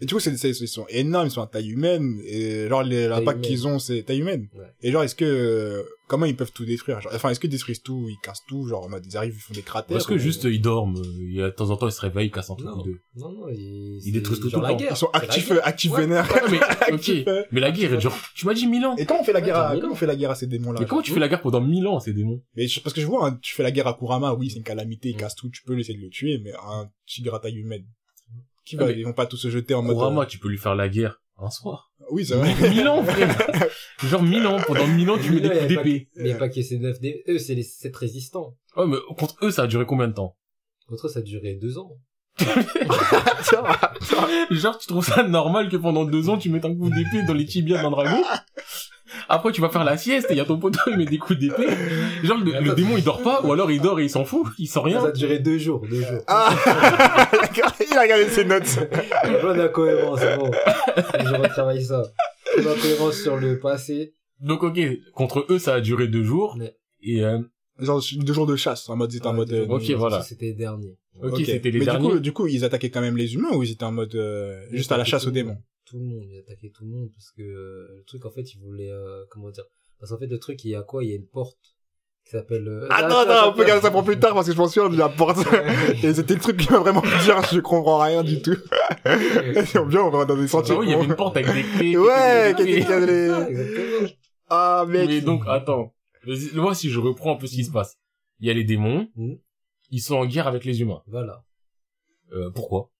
Et du coup, c'est, c'est- ils sont énormes, ils sont à taille humaine, et genre, les, l'impact qu'ils ont, c'est taille humaine. Ouais. Et genre, est-ce que, euh, comment ils peuvent tout détruire? Genre, enfin, est-ce qu'ils détruisent tout, ils cassent tout, genre, en mode, ils arrivent, ils font des cratères? Parce que ou- juste, ils dorment, euh, il y a, de temps en temps, ils se réveillent, ils cassent un truc Non. ou deux. Non, non, ils, Ils détruisent tout le la temps. guerre. Ils sont actifs, actifs Ouais. vénères. Ah, mais, ok. Actifs, euh. Mais la guerre, genre, tu m'as dit 1000 ans. Et comment on fait la Ouais, guerre à, mille comment ans. on fait la guerre à ces démons-là? Mais comment tu fais la guerre pendant 1000 ans, ces démons? Mais je- parce que je vois, hein, tu fais la guerre à Kurama, oui, c'est une calamité, il Mm. casse tout, tu peux essayer de le tuer, mais un tigre à taille humaine. Qui Ah, va, ils vont pas tous se jeter en mode. Kurama, tu peux lui faire la guerre un soir. euh, Oui, c'est vrai. 1000 ans, frère. Genre 1000 ans. Pendant 1000 ans, tu mets des coups d'épée. pas- Mais pas que c'est 9 D. Eux, c'est les 7 résistants. Ouais, mais contre eux, ça a duré combien de temps? Contre eux, ça a duré 2 ans. Genre, tu trouves ça normal que pendant deux ans, tu mettes un coup d'épée dans les tibias d'un dragon? Après, tu vas faire la sieste et il y a ton poteau, il met des coups d'épée. Genre, le, le démon, il dort pas, ou alors il dort et il s'en fout, il sent Ça rien. a duré 2 jours, 2 jours. Ah! il a regardé ses notes. Plein d'incohérences, c'est bon. Je retravaille ça. Plein d'incohérences sur le passé. Donc, ok, contre eux, ça a duré deux jours. Mais- Et, euh, Genre, deux jours de chasse, en mode, ils étaient en mode, deux euh, jours. ok, voilà. Ça, C'était les derniers. ok, c'était les Mais derniers. du coup, du coup, ils attaquaient quand même les humains ou ils étaient en mode, euh, juste à la chasse aux démons? Tout le monde, ils attaquaient tout le monde parce que euh, le truc en fait, ils voulaient euh, comment dire Parce qu'en fait, le truc, il y a quoi? Il y a une porte qui s'appelle. euh, Ah non, non, on peut garder ça pour plus tard parce que je pense sûr de la porte. Et c'était le truc qui m'a vraiment dire, je comprends rien du tout. Et bien, on va dans des sentiers. Genre, il y avait une porte avec des clés. Ouais, quelqu'un qui a les- Ah. Ah, mec. Mais donc, attends. Vas-y, Moi, si je reprends un peu ce qui se passe. Il y a les démons. Mhm. Ils sont en guerre avec les humains. Voilà. Euh, pourquoi?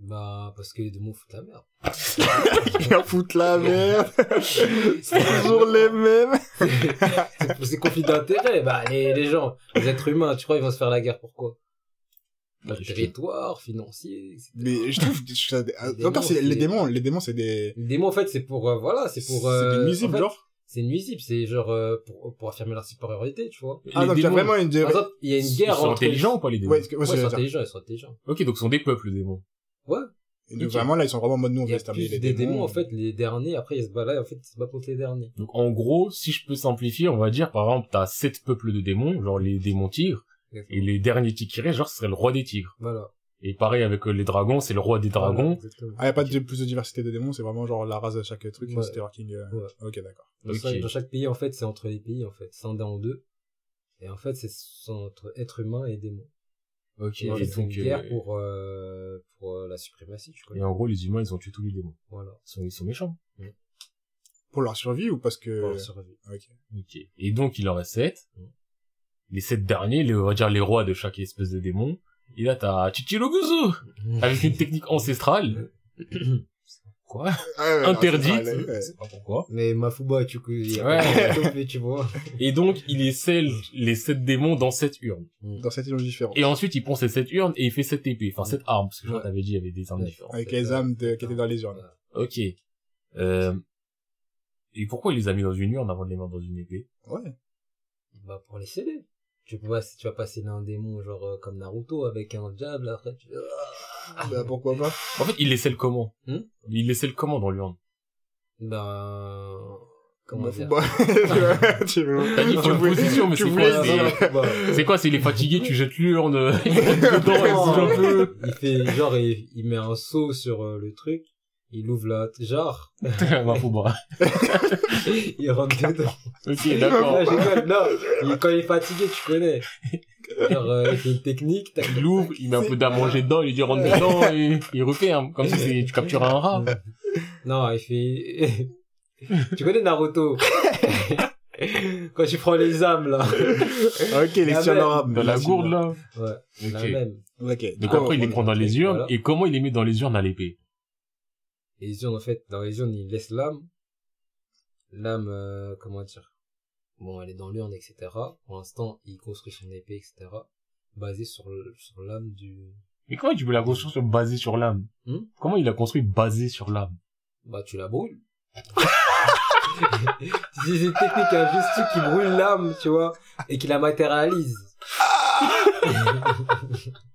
Bah, parce que les démons foutent la merde. Il va foutre la merde. C'est toujours les mêmes. C'est- C'est conflit d'intérêt. Bah, les, les gens, les êtres humains, tu crois, ils vont se faire la guerre pourquoi Bah, Territoire, financier, etc. Mais je trouve, que ça- Les encore, démons, c'est, les c'est- démons, les démons, c'est des, Les démons, en fait, c'est pour, euh, voilà, c'est pour, c'est euh, des nuisibles, en fait, genre. C'est nuisible, c'est genre, euh, pour, pour affirmer leur supériorité, tu vois. Ah, Les donc il y a vraiment une, Par exemple, il y a une ils guerre sont entre... intelligents ou pas, les démons? ouais, c'est- ouais, Ouais, c'est ils sont intelligents, ils sont intelligents. Ok, donc ce sont des peuples, les démons. Ouais. Et donc vraiment, là, ils sont vraiment en mode, nous, on Il y veut a exterminer plus les des démons, en fait, les derniers, après, ils se battent là, en fait, ils se battent contre les derniers. Donc en gros, si je peux simplifier, on va dire par exemple, t'as sept peuples de démons, genre les démons tigres, et les derniers tigres qui restent, genre ce serait le roi des tigres. Voilà. Et pareil avec euh, les dragons, c'est le roi des Voilà, dragons. exactement. Ah, y a pas de plus de diversité de démons, c'est vraiment genre la race de chaque truc, Ouais. c'était King. euh, Ouais. Ok, d'accord. Dans, Ok. chaque, dans chaque pays, en fait, c'est entre les pays, en fait, scindé en deux. Et en fait, c'est entre êtres humains et démons. Ok, et fait, c'est une donc, guerre euh, pour, euh, pour euh, la suprématie, tu et en gros, les humains, ils ont tué tous les démons. Voilà. Ils sont, ils sont méchants. Pour leur survie ou parce que... Pour la survie. Ok. Ok. Et donc, il en reste sept. Les sept derniers, les, on va dire les rois de chaque espèce de démon. Et là, t'as Chichiroguzu avec une technique ancestrale. Ah, ouais, Interdite. ouais. Pas pourquoi. Mais Mafuba, tu. Ouais. Tu vois. Et donc, il les scelle les sept démons dans sept urnes. Dans cette île différente. Et ensuite, il prend ces sept urnes et il fait sept épées. Enfin, sept armes, parce que je t'avais dit, il y avait des armes Ouais. différentes. Avec les âmes de- qui étaient dans les urnes. Ok. Euh... Et pourquoi il les a mis dans une urne avant de les mettre dans une épée? Ouais. Bah, pour les sceller. Tu pas, si tu vas passer d'un démon, genre, euh, comme Naruto, avec un diable, après, tu Bah, pourquoi pas En fait, il les scelle comment Hmm Il les scelle comment dans l'urne Ben, comment Bah, dire? tu veux- T'as dit tu une position, mais tu c'est quoi c'est- Bah, C'est quoi s'il est fatigué, tu jettes l'urne, il rentre dedans, il un peu. il fait, genre, il, il met un seau sur euh, le truc, il ouvre la jarre, bah, faut boire. il rentre dedans. Ok, d'accord. Non, il- quand il est fatigué, tu connais. Genre, euh, il fait une technique, Il l'ouvre, il met un peu d'à manger dedans, il dit rentre dedans et il referme. Comme si tu captures un rat. Non, il fait... tu connais Naruto? Quand tu prends les âmes, là. Ok, les honorables. Dans la gourde, là. Ouais, la Ok. même. Ok. Donc Ah, après, il les prend dans les urnes. Voilà. Et comment il les met dans les urnes à l'épée? Les urnes, en fait, dans les urnes, il laisse l'âme. L'âme, euh, comment dire? Bon, elle est dans l'urne, etc. Pour l'instant, il construit son épée, etc. Basé sur, le- sur l'âme du... Mais comment tu peux la construire basée sur l'âme Hmm Comment il a construit basé sur l'âme Bah, tu la brûles. c'est une technique, un juste qui brûle l'âme, tu vois, et qui la matérialise.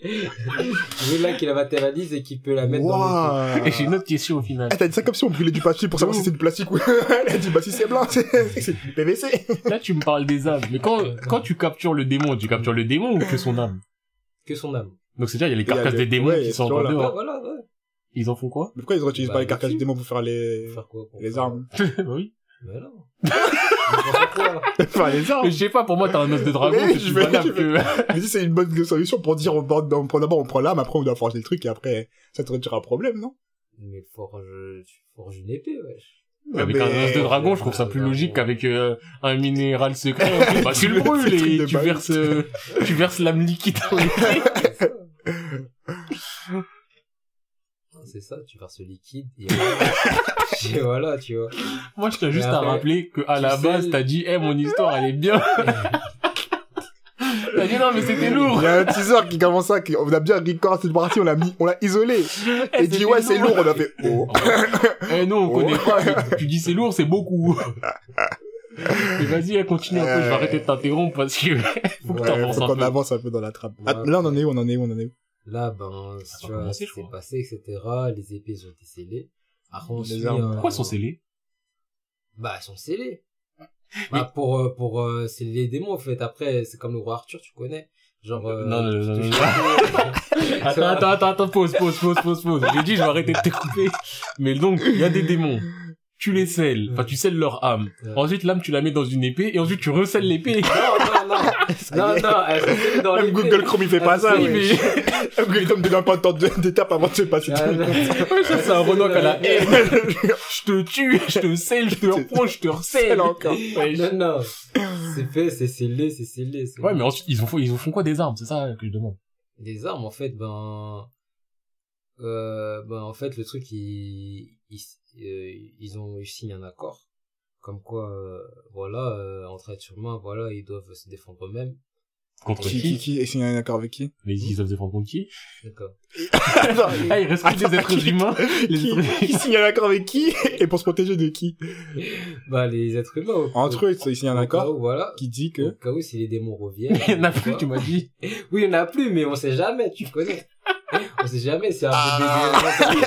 C'est là qui la matérialise et qui peut la mettre dans. Et j'ai une autre question au final. Ah, t'as dit ça comme si on brûlait du papier pour savoir si c'est du plastique ou... Elle a dit, bah si c'est blanc, c'est du PVC. Là, tu me parles des âmes. Mais quand, quand tu captures le démon, tu captures le démon ou que son âme que son âme. Donc c'est-à-dire, il y a les Il a carcasses les- des démons ouais, qui sont en dehors. voilà, ouais. Ils en font quoi Mais pourquoi ils n'utilisent Bah, pas les carcasses dessus. du démon pour faire les, Pour faire quoi pour les faire- armes Bah oui. Mais non. Enfin, les armes Mais je sais pas, pour moi, t'as un os de dragon, Mais c'est je plus vais- valable je que... Mais si c'est une bonne solution pour dire on, prend- on prend d'abord on prend l'arme, après on doit forger le truc et après ça te retire un problème, non? Mais forge, tu forges une épée, wesh. Avec Mais- un os de dragon, je trouve ça plus logique qu'avec euh, un minéral secret. Fait, bah, tu le brûles et tu verses, euh, tu verses l'âme liquide dans l'épée. C'est ça, tu verses le liquide et voilà. Et voilà, tu vois. Moi, je tiens juste à rappeler que à la sais, base, t'as dit, eh, mon histoire, elle est bien. t'as dit, non, mais c'était lourd. Il y a un teaser qui commence ça, qui, on a bien record cette partie, on l'a mis, on l'a isolé. Eh, Et dit ouais c'est lourd, on a fait oh. Eh non, on Oh. connaît pas. Tu dis c'est lourd, c'est beaucoup. Mais vas-y, continue un peu, je vais Euh. arrêter de t'interrompre parce que faut que Ouais, un qu'on avance un peu dans la trappe. Ouais. Ah, là on en est où, on en est où, on en est où? Là, ben, Ça tu vois, c'est passé, etc. Les épées ont été scellées. Après, on suit un- Pourquoi sont scellés Bah, elles sont scellées. Bah, pour, euh, pour, euh, sceller les démons, en fait. Après, c'est comme le roi Arthur, tu connais. Genre, euh, Non, non, non, non, Attends, attends, attends, attends, pause, pause, pause, pause, pause. J'ai dit, je vais arrêter de t'écouter. Mais donc, il y a des démons. Tu les scelles. Enfin, tu scelles leur âme. Ensuite, l'âme, tu la mets dans une épée. Et ensuite, tu recèles l'épée. Non, non, non. Dans Même. Google Chrome il fait pas ça, Google Chrome te donne pas tant de- d'étapes avant de se passer Ah, ça, c'est un Renault à la haine. Je te tue, je te scelle, je te reprends, je te recèle. Encore. Non, non. C'est fait, c'est scellé, c'est scellé. Ouais, mais ensuite, ils ont, fait- ils ont font quoi des armes? C'est ça que je demande. Les armes, en fait, ben, euh, ben, en fait, le truc, ils, ils, euh, ils ont eu signé un accord. Comme quoi, euh, voilà, euh, entre êtres humains, voilà, ils doivent se défendre eux-mêmes. Contre Qui, qui? qui, un accord avec qui Mais ils doivent défendre contre qui? D'accord. Ah, il reste que des êtres humains. Les Qui, êtres qui signe un accord avec qui et pour se protéger de qui? Bah, les êtres humains. au- Entre eux, il signe un au cas accord où, voilà. qui dit Au que cas où, si les démons reviennent. Il y en a plus, tu m'as dit. Oui, il y en a plus, mais on sait jamais, tu connais. on sait jamais si un Ah. bébé.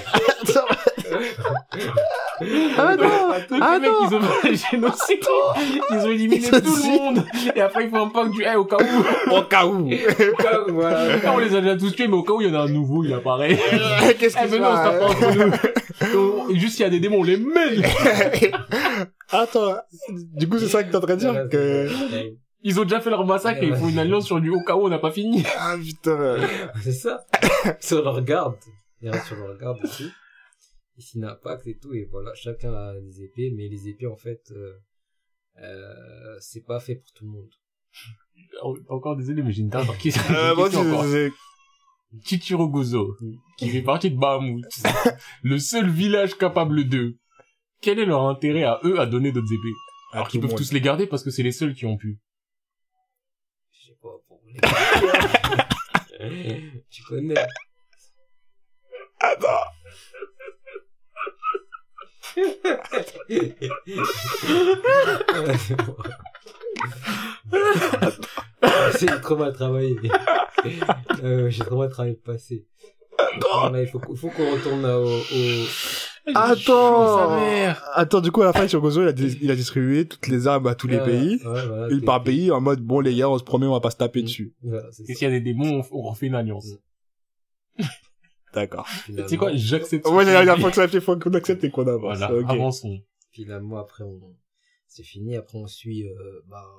Ah non Donc, Ah les mecs, non ils ont fait le génocide. Ils ont éliminé tout le monde. Et après, ils font un pacte du, eh, au cas où. Au cas où voilà. on les a déjà tous tués, mais au cas où il y en a un nouveau, il apparaît. Qu'est-ce Eh, que mais non, on se tape pas entre nous. On- Juste s'il y a des démons, on les mêle. Attends, du coup c'est ça que t'es en train de dire que... Ils ont déjà fait leur massacre et ils font une alliance sur du au cas où on n'a pas fini. Ah putain C'est ça. sur leur garde. Il reste sur leur garde aussi. Un pacte et tout, et voilà, chacun a des épées, mais les épées, en fait, euh, euh, c'est pas fait pour tout le monde. Oh, Encore désolé, mais j'ai une dernière question. euh, c'est- Chichiro Gozo, qui fait partie de Bahamut, le seul village capable d'eux. Quel est leur intérêt à eux à donner d'autres épées? Alors qu'ils peuvent tous les garder parce que c'est les seuls qui ont pu. Je sais pas, pour les... tu connais. Attends J'ai trop mal travaillé. Euh, j'ai trop mal travaillé le passé. Voilà, il faut, qu'on retourne au, au... Attends. Attends, du coup, à la fin, sur Gozo, il a, dis- il a distribué toutes les armes à tous les pays. ouais, voilà, Une par pays, en mode, bon, les gars, on se promet, on va pas se taper Mm. dessus. Et s'il y a des démons, on, on refait une alliance. D'accord. Finalement, Tu sais quoi, j'accepte. Ouais, ça fait, faut qu'on accepte et qu'on avance. Voilà, Ok. avançons. finalement, après, on... c'est fini. Après, on suit euh, bah,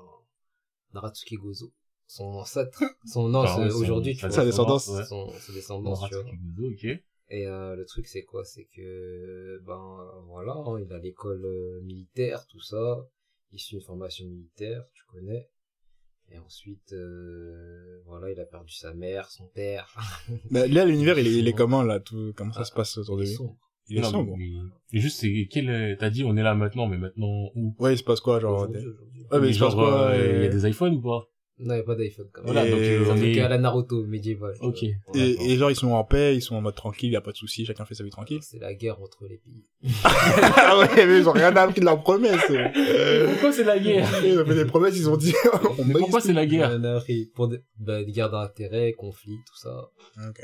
Naratsuki Gozo. Son ancêtre. Son c'est- son- aujourd'hui, tu vois. Sa descendance. ouais. Son, sa descendance, tu vois. Gozo, ok. Et euh, le truc, c'est quoi? C'est que, ben, voilà, hein, il a l'école euh, militaire, tout ça. Il suit une formation militaire, tu connais. Et ensuite, euh, voilà, il a perdu sa mère, son père. Bah, là, l'univers, il est, il est comment, là, tout, comment ça se passe autour de Il est lui? sombre. Il est Non, sombre. mais- mais juste, c'est, quel, est- t'as dit, on est là maintenant, mais maintenant où? Ouais, il se passe quoi, genre, Aujourd'hui, aujourd'hui. Ouais, mais il se passe genre, quoi, euh, il y euh, a des iPhones ou pas? Non, il n'y a pas d'iPhone quand même. Voilà, Et- donc, euh, on est, qu'à la Naruto médiévale. Ok. et, et genre, ils sont en paix, ils sont en mode tranquille, y a pas de soucis, chacun fait sa vie tranquille. C'est la guerre entre les pays. ah ouais, mais ils ont rien appris de leurs promesses. Pourquoi c'est la guerre? Ils ont fait des promesses, ils ont dit, on Mais pourquoi c'est la guerre? On a appris pour des, bah, des guerres d'intérêt, conflits, tout ça.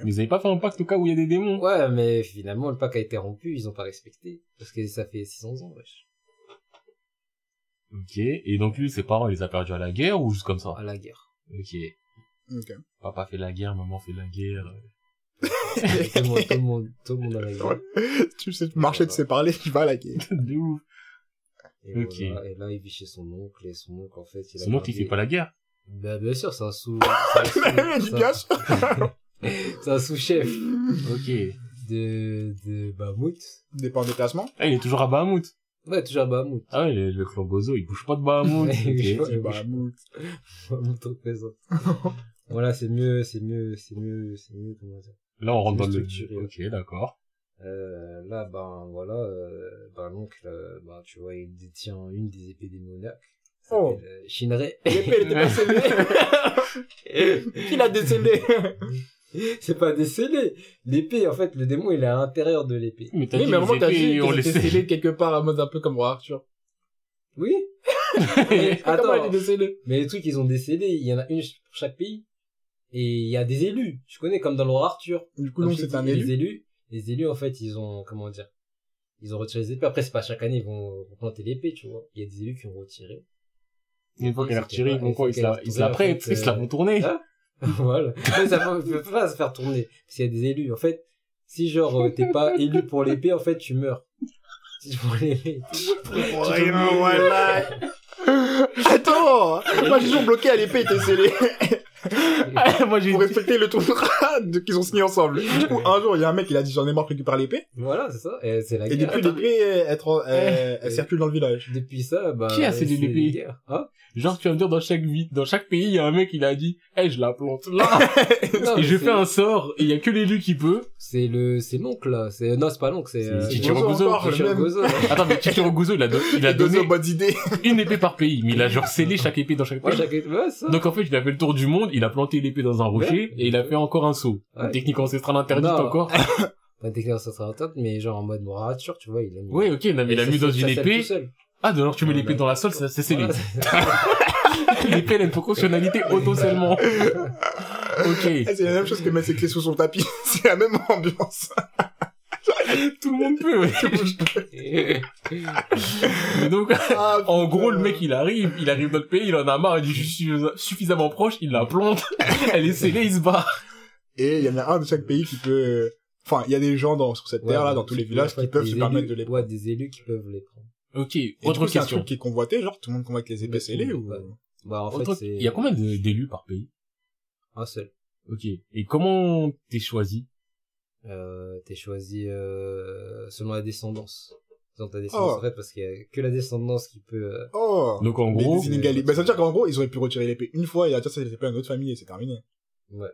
Mais ils avaient pas fait un pacte au cas où il y a des démons? Ouais, mais finalement, le pacte a été rompu, ils ont pas respecté. Parce que ça fait 600 ans, wesh. Ok. Et donc lui, ses parents, il les a perdus à la guerre ou juste comme ça? À la guerre. Ok. Ok. Papa fait la guerre, maman fait la guerre. tout, le monde, tout le monde, tout le monde a la guerre. tu sais marcher de séparer, tu vas à la guerre. De ouf. Et, Ok. voilà, et là, il vit chez son oncle, et son oncle, en fait, il a Son oncle, il fait pas la guerre. Bah, bien sûr, c'est un sous, c'est un sous- Il dit bien sûr. c'est un sous-chef Ok. de, de Bahamut. Dépend des placements. Ah, il est toujours à Bahamut. Ouais, toujours à Bahamut. Ah ouais, le, le clan Gozo, il bouge pas de Bahamut. Il bouge pas. Bah, Bahamut représente. voilà, c'est mieux, c'est mieux, c'est mieux, c'est mieux, comment dire. Là, on rentre dans le... Ok, d'accord. Euh, là, ben, voilà, euh, ben, l'oncle, euh, ben, tu vois, il détient une des épées démoniaques. Oh. euh, Shinrei. L'épée, elle était pas scellée. Qui l'a décellée? c'est pas décellé. L'épée, en fait, le démon, il est à l'intérieur de l'épée. Mais t'as Oui, dit mais les moment, t'as dit on sait. scellé quelque part, en mode un peu comme Roi Arthur. Oui. Comment Attends. Mais les trucs, ils ont décédé. Il y en a une pour chaque pays. Et il y a des élus. Tu connais, comme dans le roi Arthur. Du coup, je c'est un élu. Les élus, les élus, en fait, ils ont, comment dire, ils ont retiré les épées. Après, c'est pas chaque année, ils vont planter l'épée, tu vois. Il y a des élus qui ont retiré. Une fois qu'elle est retirée, ils vont quoi Ils se la, prêtent, ils se la euh, font tourner. hein? voilà. Mais ça peut, peut pas se faire tourner. Parce qu'il y a des élus. En fait, si genre, euh, t'es pas élu pour l'épée, en fait, tu meurs. Si l'épée. Pour rien, voilà. Attends Moi, j'ai toujours bloqué à l'épée, était scellée. Moi, j'ai Pour respecter le contrat de- qu'ils ont signé ensemble. Du coup, un jour, il y a un mec, il a dit, j'en ai marre de récupérer l'épée. Voilà, c'est ça. Et c'est la Et guerre. depuis, l'épée, elle, elle, elle Eh. circule dans le village. Depuis ça, bah. Qui a scellé c'est l'épée. Hein Genre, tu vas me dire, dans chaque vie, dans chaque pays, il y a un mec, il a dit, eh, je la plante là. Non, et je fais un sort, et il y a que l'élu qui peut. C'est le, c'est l'oncle, là. C'est, non, c'est pas l'oncle, c'est, C'est euh, Chichiro. Attends, mais Chichiro Gozo, il a, don- il a donné autres bonnes idées. une épée par pays, mais il a genre scellé chaque épée dans chaque pays. Donc en fait, il a fait le tour du monde, il a planté l'épée dans un rocher, et il a fait encore un saut. Une Ouais. technique ancestrale interdite Non. encore. Pas technique, ça sera top, mais genre en mode morature, tu vois, il a mis. Oui, ok, non, mais il a mis dans une épée. Ah, alors tu mets l'épée dans la sol, ça- c'est scellé. L'épée, elle a une fonctionnalité auto-scellement. ok. Eh, C'est la même chose que mettre ses clés sous son tapis. C'est la même ambiance. Tout le monde peut, ouais. Mais donc, Ah, en gros, le mec, il arrive, il arrive dans le pays, il en a marre, il dit, je suis suffisamment proche, il la plante, elle est scellée, il se barre. Et il y en a un de chaque pays qui peut... Enfin, il y a des gens dans, sur cette Ouais, terre-là, dans tous les villages, qui peuvent se élus- permettre de les Ouais, des élus qui peuvent les prendre. Ok, Et autre coup, c'est un question. truc qui est convoité, genre, tout le monde convoite les épées scellées ou... ouais. Bah, en Autre- fait, c'est. Il y a combien d'élus par pays? Un seul. Ok. Et comment t'es choisi? Euh, t'es choisi, euh, selon la descendance. Selon ta descendance, Oh. en fait, parce qu'il y a que la descendance qui peut, euh, Oh Donc en Mais gros, inégalités. Bah, ça veut dire qu'en gros, ils auraient pu retirer l'épée une fois et à dire ça, c'était pas une autre famille et c'est terminé. ouais.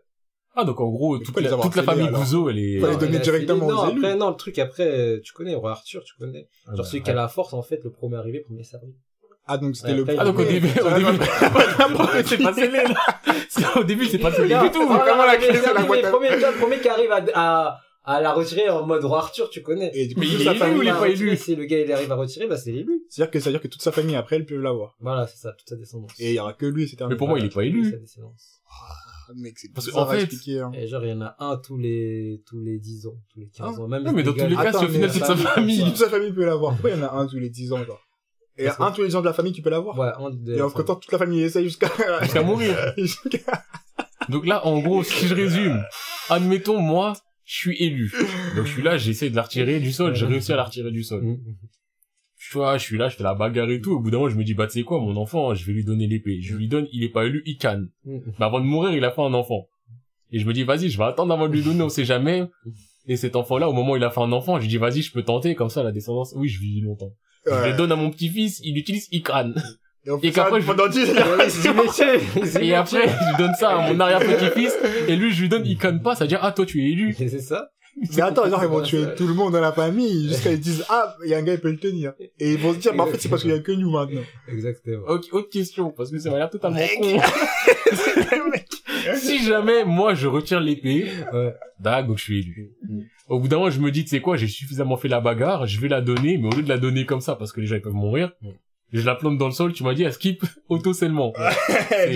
ah donc en gros, toute les la, avoir toute la famille Gouzo, elle est. Fallait Non, donner il a directement aux non, élus. après, non, le truc, après, euh, tu connais, roi Arthur, tu connais. Ah, Genre bah, celui qui a la force, en fait, le premier arrivé, premier servi. Ah, donc c'était Ouais, le... Ah donc au début, au Ah, début, non, c'est pas scellé là. C'est- Au début, c'est pas scellé du tout. Ah, comment la c'est la le boîte premier, premier qui arrive à, à, à la retirer en mode roi Arthur, tu connais. Et du coup, Mais il est élu ou il est pas élu? Si le gars, il arrive à retirer, bah, c'est l'élu. C'est-à-dire que ça veut dire que toute sa famille, après, elle peut l'avoir. Voilà, c'est ça, toute sa descendance. Et il y aura que lui, c'est terminé. Mais pour moi, il est pas élu. sa descendance. Ah, mec, c'est Parce que, bizarre en à fait- expliquer, hein. Et genre, il y en a un tous les, tous les 10 ans, tous les 15 ans. Même Ouais, mais dans tous les cas, au final toute sa famille- famille. Toute sa famille peut l'avoir. Pourquoi il y en a un tous les 10 ans, genre? Et Parce que- un tous les gens de la famille qui peut l'avoir. Ouais, un de Et entre temps, toute la famille essaye jusqu'à... Jusqu'à mourir. jusqu'à- Donc là, en gros, si je résume, admettons, moi, je suis élu. Donc je suis là, j'essaie de la retirer du sol, j'ai réussi à la retirer du sol. Mhm. Tu vois, je suis là, je fais la bagarre et tout. Au bout d'un moment, je me dis, bah, tu sais quoi, mon enfant, je vais lui donner l'épée. Je lui donne, il est pas élu, il canne. Mhm. Mais avant de mourir, il a fait un enfant. Et je me dis, vas-y, je vais attendre avant de lui donner, on sait jamais. Et cet enfant-là, au moment où il a fait un enfant, je dis, vas-y, je peux tenter, comme ça, la descendance, oui, je vis longtemps. Je le donne à mon petit-fils, il l'utilise, il crâne. Et, on fait Et ça qu'après, je- pendant 10 Ouais, c'est du métier. C'est du Et après, je donne ça à mon arrière-petit-fils, et lui, je lui donne, il pas, ça veut dire, ah, toi, tu es élu. C'est ça. Mais attends, genre, ils vont tuer tout le monde dans la famille jusqu'à ils disent, ah, il y a un gars, il peut le tenir. Et ils vont se dire, bah, en fait, c'est parce qu'il y a que nous maintenant. Exactement. Ok, autre question, parce que ça m'a l'air totalement Mec. con. si jamais, moi, je retire l'épée, Ouais. donc je suis élu. Mm. Au bout d'un moment, je me dis, tu sais quoi, j'ai suffisamment fait la bagarre, je vais la donner, mais au lieu de la donner comme ça, parce que les gens, ils peuvent mourir, Mm. je la plante dans le sol, tu m'as dit, elle skip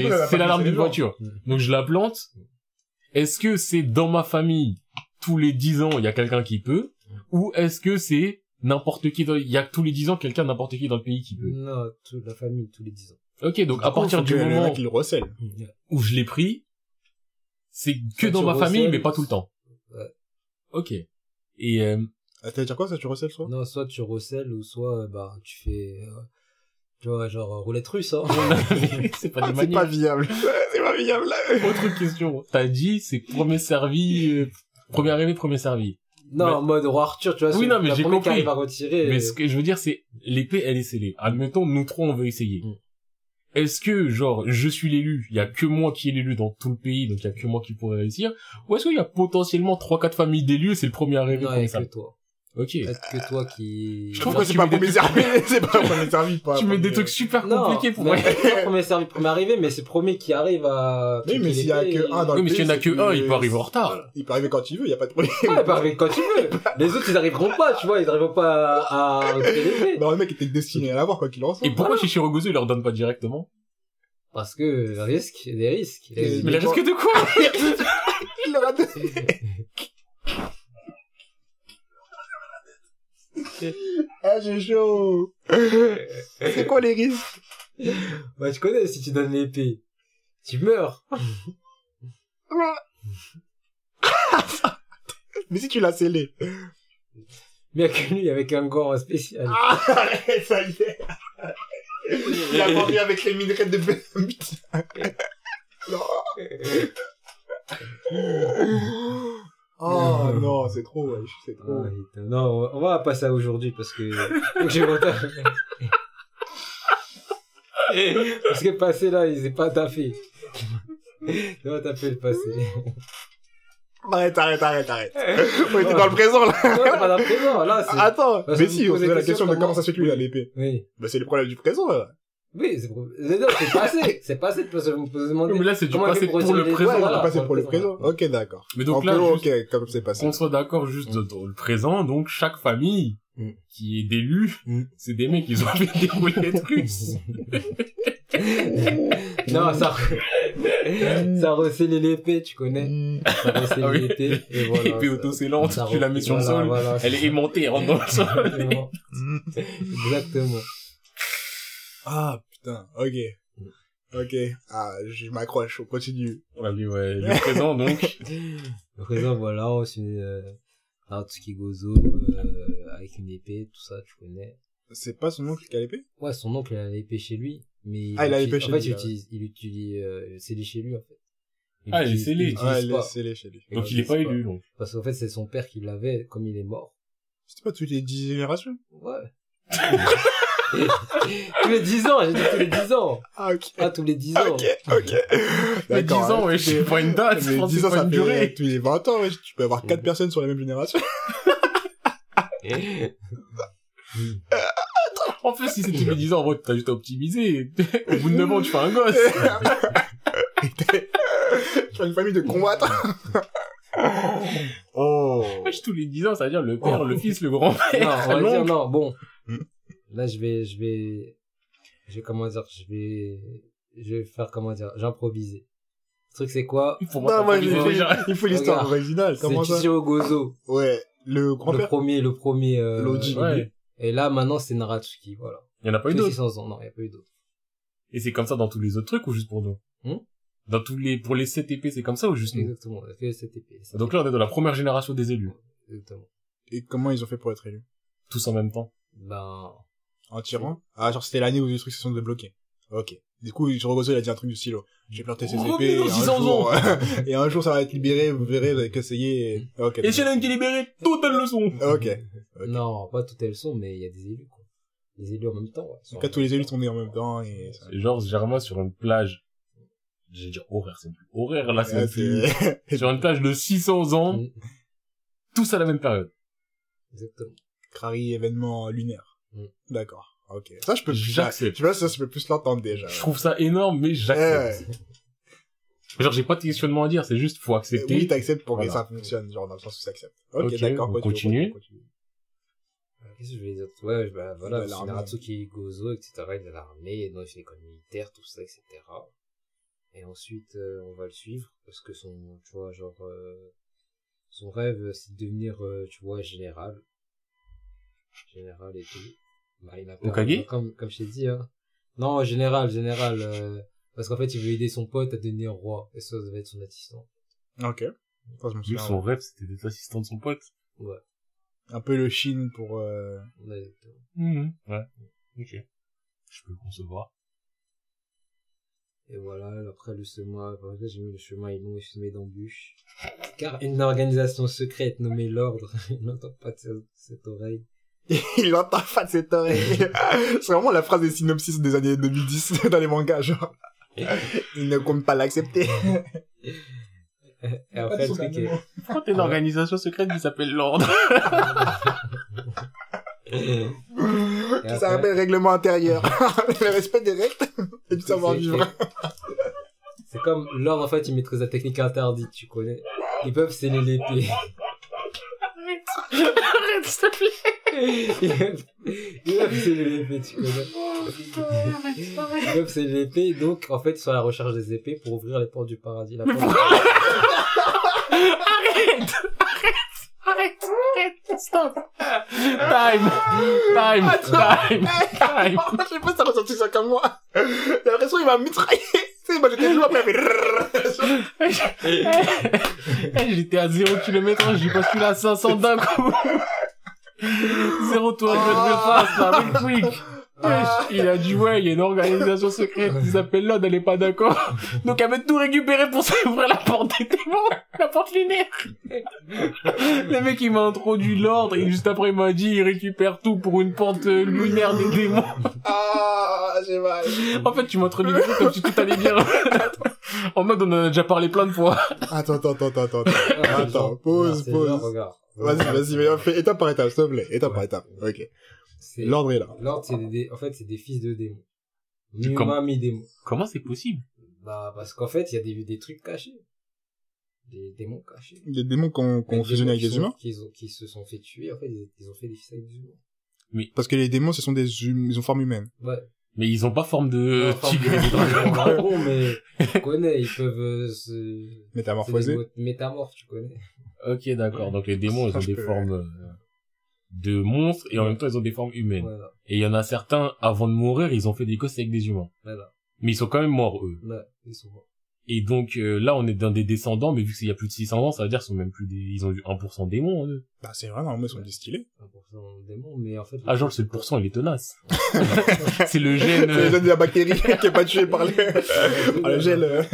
va c'est l'alarme d'une voiture. Mm. Donc je la plante. Est-ce que c'est dans ma famille, tous les 10 ans, il y a quelqu'un qui peut, ou est-ce que c'est n'importe qui, dans- il y a tous les 10 ans quelqu'un n'importe qui dans le pays qui peut? Non, toute la famille, tous les 10 ans. Ok, donc Du à coup, partir du moment le recèle. où je l'ai pris, C'est que dans ma famille, mais pas tout le temps. Ouais. Ok. Et euh, Ah, T'allais dire quoi, ça, tu recèles, toi Non, soit tu recèles ou soit, euh, bah, tu fais, euh, tu vois, genre, euh, roulette russe, hein. c'est pas des C'est pas viable. c'est pas viable. Autre question. T'as dit, c'est premier servi, euh, premier arrivé, premier servi. non, Mais- en mode roi Arthur, tu vois. Oui, c'est non, mais j'ai compris. à retirer. Mais ce que je veux dire, c'est l'épée, elle est scellée. Admettons, nous trois, on veut essayer. Mm. Est-ce que, genre, je suis l'élu, il y a que moi qui est l'élu dans tout le pays, donc il y a que moi qui pourrais réussir, ou est-ce qu'il y a potentiellement trois, quatre familles d'élus et c'est le premier arrivé, non, il y premier a que servi toi. Ok. Peut-être que toi qui... Je trouve que c'est pas premier servi. C'est pas premier servi, pas. Tu mets des trucs super compliqués pour moi. c'est pas premier servi, premier arrivé, mais c'est le premier qui arrive à... Oui, mais s'il y a que un dans Oui, le mais s'il y en a que un, il peut arriver en retard. Il peut arriver quand il veut, il y a pas de problème. Ouais, il peut arriver quand tu veux. Les autres, ils arriveront pas, tu vois, ils arriveront pas à. Non, le mec était destiné à l'avoir, quoi qu'il en soit. Et pourquoi Shishiro Gozo, il leur donne pas directement? Parce que, risque, des risques. Mais les Mais risques de quoi? Il leur a donné. Ah, j'ai chaud. C'est quoi les risques? Bah, tu connais, si tu donnes l'épée, tu meurs. Mais si tu l'as scellé. Bien que lui, avec un gant spécial. Ah, arrête, ça y est. Il a vendu avec les minerais de Putain. Non. Oh non, c'est trop, wesh, c'est trop. Ah, non, on va- passer à aujourd'hui parce que, j'ai retard. parce que le passé là, il s'est pas taffé. On va taper le passé. Arrête, arrête, arrête, arrête. On était dans le présent, là. Non, c'est pas dans le présent, là. Attends, Parce mais si, on se la la question de question, comment ça se fait que lui, il a l'épée. Oui. Bah, c'est le problème du présent, là. Oui, c'est, passé. C'est passé, parce que vous me demander. Mais là, c'est du passé pour le présent. Ouais, on voilà, va passer pour le présent. Ok, d'accord. Mais donc En là, ok, comme c'est passé. Qu'on soit d'accord juste dans le présent, donc chaque famille Mm. qui est d'élus, Mm. c'est des mecs qui ont fait des roulettes russes. non, ça, ça recèle l'épée, tu connais. Mm. Ça recèle Ah oui. l'épée, et voilà. Épée ça- autoscellante, tu la mets sur le voilà, sol, voilà, elle est aimantée, elle rentre dans le sol. Exactement. Exactement. Ah, putain, ok. Ok. Ah, je m'accroche, on continue. Allez, ouais, le présent, donc. Le présent, voilà, on suit, euh, Natsuki Gozo, euh, avec une épée, tout ça, tu connais. C'est pas son oncle qui a l'épée? Ouais, son oncle, il a l'épée chez lui, mais... Ah, il a utilise- l'épée chez En fait, lui, il ah utilise, il utilise, euh, c'est lui chez lui, en fait. Ah, il est scellé. Ah, pas. laissez-les chez lui. Donc il est pas élu, donc. Parce qu'en fait, c'est son père qui l'avait, comme il est mort. C'était pas toutes les 10 générations? Ouais. tous les 10 ans, j'ai dit tous les 10 ans. Ah, ok. Ah, tous les 10 ans. Ok, ok. Mais 10 ans, ouais, je sais pas une date, Mais je 10 pense ans, c'est ça fait durée. tous les 20 ans, ouais. Tu peux avoir 4 personnes sur la même génération. En fait, si c'est tous les 10 ans, en vrai, t'as juste à optimiser. Au bout de 9 ans, tu fais un gosse. tu as une famille de combattants. oh. Wesh, tous les 10 ans, ça veut dire le père, le fils, le grand-père. non, on va dire non, bon. Là, je vais, je vais, je vais, comment dire, je vais, je vais faire, comment dire, j'improviser. Le truc, c'est quoi? Pour moi, Non, moi, il faut, il faut l'histoire originale. C'est Comment ça Gozo. Ouais. Le Le grand-père premier, le premier, euh. Ouais. Et là, maintenant, c'est Naratsuki, voilà. Il y en a pas eu les d'autres. 600 ans, non, il n'y a pas eu d'autres. Et c'est comme ça dans tous les autres trucs ou juste pour nous? Hmm Dans tous les, pour les 7 épées, c'est comme ça ou juste nous? Exactement, il a fait épée. cette Donc là, on est dans la première génération des élus. Exactement. Et comment ils ont fait pour être élus? Tous en même temps. Ben, En tirant Ah, genre c'était l'année où les trucs se sont débloqués. Ok. Du coup, sur Robozo, il a dit un truc du style. J'ai planté ses Revenez épées. et un 600 jour, et un jour, ça va être libéré. Vous verrez, vous avez qu'essayer. et- Ok. Et Shannon qui est libéré, toutes elles le sont. Ok. Ok. non, pas toutes elles sont, mais il y a des élus, quoi. Les élus en même temps, ouais. En tout cas, tous les élus sont nés en même temps. Et... Genre Germain sur une plage. J'ai dire horaire, c'est plus horaire là, c'est Ouais, plus. Sur une plage de 600 ans, Mm. tous à la même période. Exactement. Crary événement lunaire. Mm. D'accord. Ok. Ça, je peux plus. J'accepte. Pas si ça, je peux plus l'entendre déjà. Je trouve ça énorme, mais j'accepte. Genre, j'ai pas de questionnement à dire, c'est juste, faut Euh, accepter. Oui, t'acceptes pour Voilà. que ça fonctionne, genre dans le sens où t'acceptes. Ok, Ok, d'accord. on continue. Euh, Qu'est-ce que je voulais dire? Ouais, bah voilà, l'armée. Naratsuki Gozo, etc. Il a l'armée, donc il fait l'école militaire, tout ça, etc. Et ensuite, euh, on va le suivre, parce que son, tu vois, genre, euh, son rêve, euh, c'est de devenir, euh, tu vois, général. Général et tout. Bah, il a peur, Hokage comme, comme je t'ai dit, hein. Non, général, général, euh, parce qu'en fait, il veut aider son pote à devenir roi, et ça, ça va être son assistant. Ok. Je souviens, son ouais. rêve, c'était d'être assistant de son pote. Un peu le Chine pour... Euh... Ouais, Mhm. Ouais. Ok. Je peux concevoir. Et voilà, après le chemin, après j'ai mis le chemin est long et semé d'embûches. Car une organisation secrète nommée l'Ordre n'entend pas de ce- cette oreille. Il entend pas de cette oreille. C'est vraiment la phrase des synopsis des années 2010 dans les mangas, genre. Il ne compte pas l'accepter. Et après le truc est... Pourquoi t'as une organisation secrète qui s'appelle l'ordre Ça après- s'appelle règlement intérieur. le respect des règles et du savoir-vivre. C'est comme l'ordre, en fait, ils maîtrisent la technique interdite, tu connais. Ils peuvent sceller l'épée. Arrête, s'il te plaît. Peuvent sceller l'épée, tu connais. Ils peuvent sceller l'épée, donc, en fait, ils sont à la recherche des épées pour ouvrir les portes du paradis. La porte- Arrête Arrête Arrête Stop Time Time Time Time Je sais pas si t'as ressenti ça comme moi? J'ai l'impression qu'il m'a mitraillé. Sais, moi j'étais après, mais... Eh, J'étais à 0 km, j'ai basculé à 500 d'un coup. Zéro tour de face, là, avec quick. Wesh, Il a dit ouais, il y a une organisation secrète qui s'appelle l'Ode, elle est pas d'accord. Donc elle veut tout récupérer pour s'ouvrir la porte des démons, la porte lunaire. Le mec il m'a introduit l'ordre et juste après il m'a dit il récupère tout pour une porte euh, lunaire des démons. Ah, j'ai mal. En fait tu m'as introduit le truc comme si tout allait bien. en mode on en a déjà parlé plein de fois. Attends, attends, attends, attends, attends. Ah, pause, pause. Vas-y, vas-y, mais fais étape par étape, s'il te plaît. Étape par étape. Ok. L'ordre est là. L'ordre, c'est des, des- en fait, c'est des fils de démons. Tu Mi-humain, com- mi-démon. Comment c'est possible? Bah, parce qu'en fait, il y a des, des trucs cachés. Des démons cachés. Les démons qu'on qu'on Des fusionne avec démons des qui sont- humains? Qui, ont- qui se sont fait tuer, en fait, ils, ils ont fait des fils avec des humains. Parce que les démons, ce sont des hum- ils ont forme humaine. Ouais. Mais ils ont pas forme de tigre et de des dragon. mais tu connais, ils peuvent euh, se... des mot- métamorphes, tu connais. Ok, d'accord. Donc les démons, ils ont des peux- formes euh, de monstres et en même temps, ils ont des formes humaines. Voilà. Et il y en a certains, avant de mourir, ils ont fait des gosses avec des humains. Voilà. Mais ils sont quand même morts, eux. Ouais, ils sont morts. Et donc euh, là, on est dans des descendants, mais vu qu'il y a plus de 600 ans, ça veut dire qu'ils sont même plus des... Ils ont eu 1% démons, eux. Bah, c'est vrai, normalement, ils sont distillés. 1% démons, mais en fait... Ah, genre, le 7%, il est tenace. c'est le gène... C'est le euh, gène de la bactérie qui est pas tué par le, par le gel.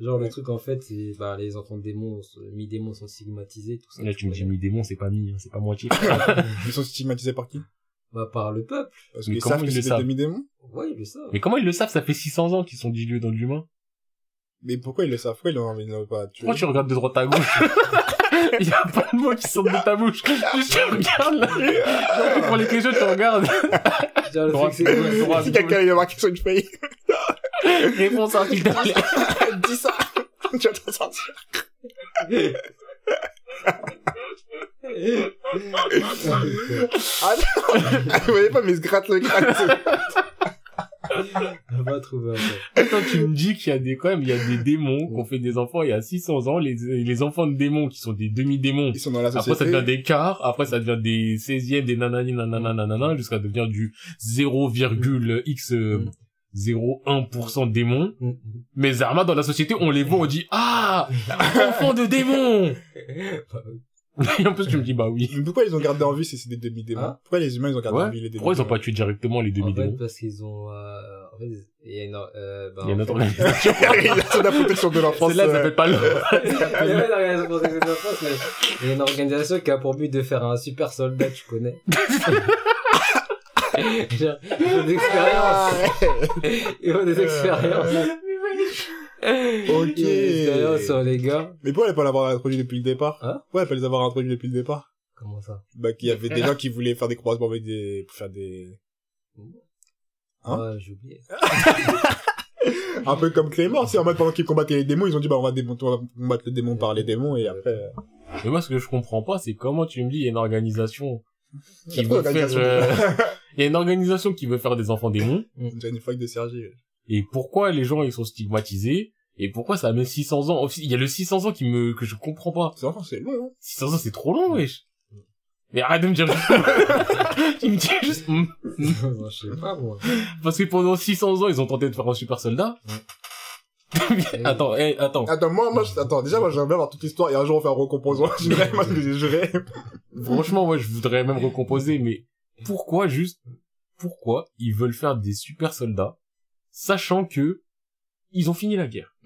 Euh. Genre, le truc, en fait, c'est, bah, les enfants de démons, sont- mi-démons sont stigmatisés, tout ça. Là, tu me dis connais. mi-démon, c'est pas mi, hein, c'est pas moitié. Ils sont stigmatisés par qui? Bah, par le peuple. Parce Mais qu'ils comment savent que ils le c'est des savent demi-démons? Ouais, ils le savent. mais comment ils le savent? Ça fait 600 ans qu'ils sont dilués dans l'humain. Mais pourquoi ils le savent? Pourquoi ils l'ont envie de pas tuer? Pourquoi tu regardes de droite à gauche? Il y a pas de mots qui sortent de ta bouche. Juste tu regardes là. Genre, pour les questions, tu regardes. Genre, le Droite, truc, c'est quoi, droite. Si quelqu'un il a marqué sur une feuille, Réponse plaît. dis ça. tu vas t'en sortir. Ah non! Vous voyez pas, mais il se gratte le crâne. On va trouver un peu. Attends, tu me dis qu'il y a des, quand même, il y a des démons qui ont fait des enfants il y a 600 ans, les, les enfants de démons qui sont des demi-démons. Ils sont dans la Après, ça société. devient des quarts, après, ça devient des 16e, des nanani, nanana, nanana, jusqu'à devenir du 0,x, euh, 0,1% démons. Mais Zarma, dans la société, on les voit, on dit, ah, enfant de démons! Et en plus, tu me dis, bah oui. Mais Pourquoi ils ont gardé en vie si c'est des demi-démons? Hein Pourquoi les humains ils ont gardé en vie les Pourquoi ils ont pas tué directement les En fait, demi-démons? parce qu'ils ont, euh, en fait, il y a une, euh, bah, Il y a une autre organisation. De la protection de l'enfance. Celle-là, ça euh, s'appelle pas l'ordre. Il y a une organisation pour protection de l'enfance, mais il y a une organisation qui a pour but de faire un super soldat, tu connais. Genre, il faut des expériences. Il faut des expériences. Ok. Des expériences sur les gars. Mais pourquoi elle pas l'avoir introduit depuis le départ? Hein Pourquoi elle pas les avoir introduits depuis le départ? Comment ça? Bah, qu'il y avait des gens qui voulaient faire des croisements avec des, pour faire des, Hein Ouais, j'ai oublié. un peu comme Clément, c'est en mode pendant qu'ils combattaient les démons, ils ont dit, bah, on va, démon- on va combattre le démon par les démons et après, euh, Mais moi, ce que je comprends pas, c'est comment tu me dis, il y a une organisation qui veut faire, euh, il y a une organisation qui veut faire des enfants démons. j'ai une fac de Sergi. Et pourquoi les gens, ils sont stigmatisés? Et pourquoi ça met 600 ans? Il y a le 600 ans qui me, que je comprends pas. C'est enfants, c'est long, hein. 600 ans, c'est trop long, wesh. Mais arrête de me dire, il me dit juste, hmm. Moi, je sais pas, moi. parce que pendant 600 ans, ils ont tenté de faire un super soldat. attends, eh, attends. Attends, moi, moi, je- attends, déjà, moi, j'aimerais bien avoir toute l'histoire et un jour on fait un recomposant. Je moi, j'ai juré. Franchement, moi, je voudrais même recomposer, mais pourquoi juste, pourquoi ils veulent faire des super soldats, sachant que ils ont fini la guerre?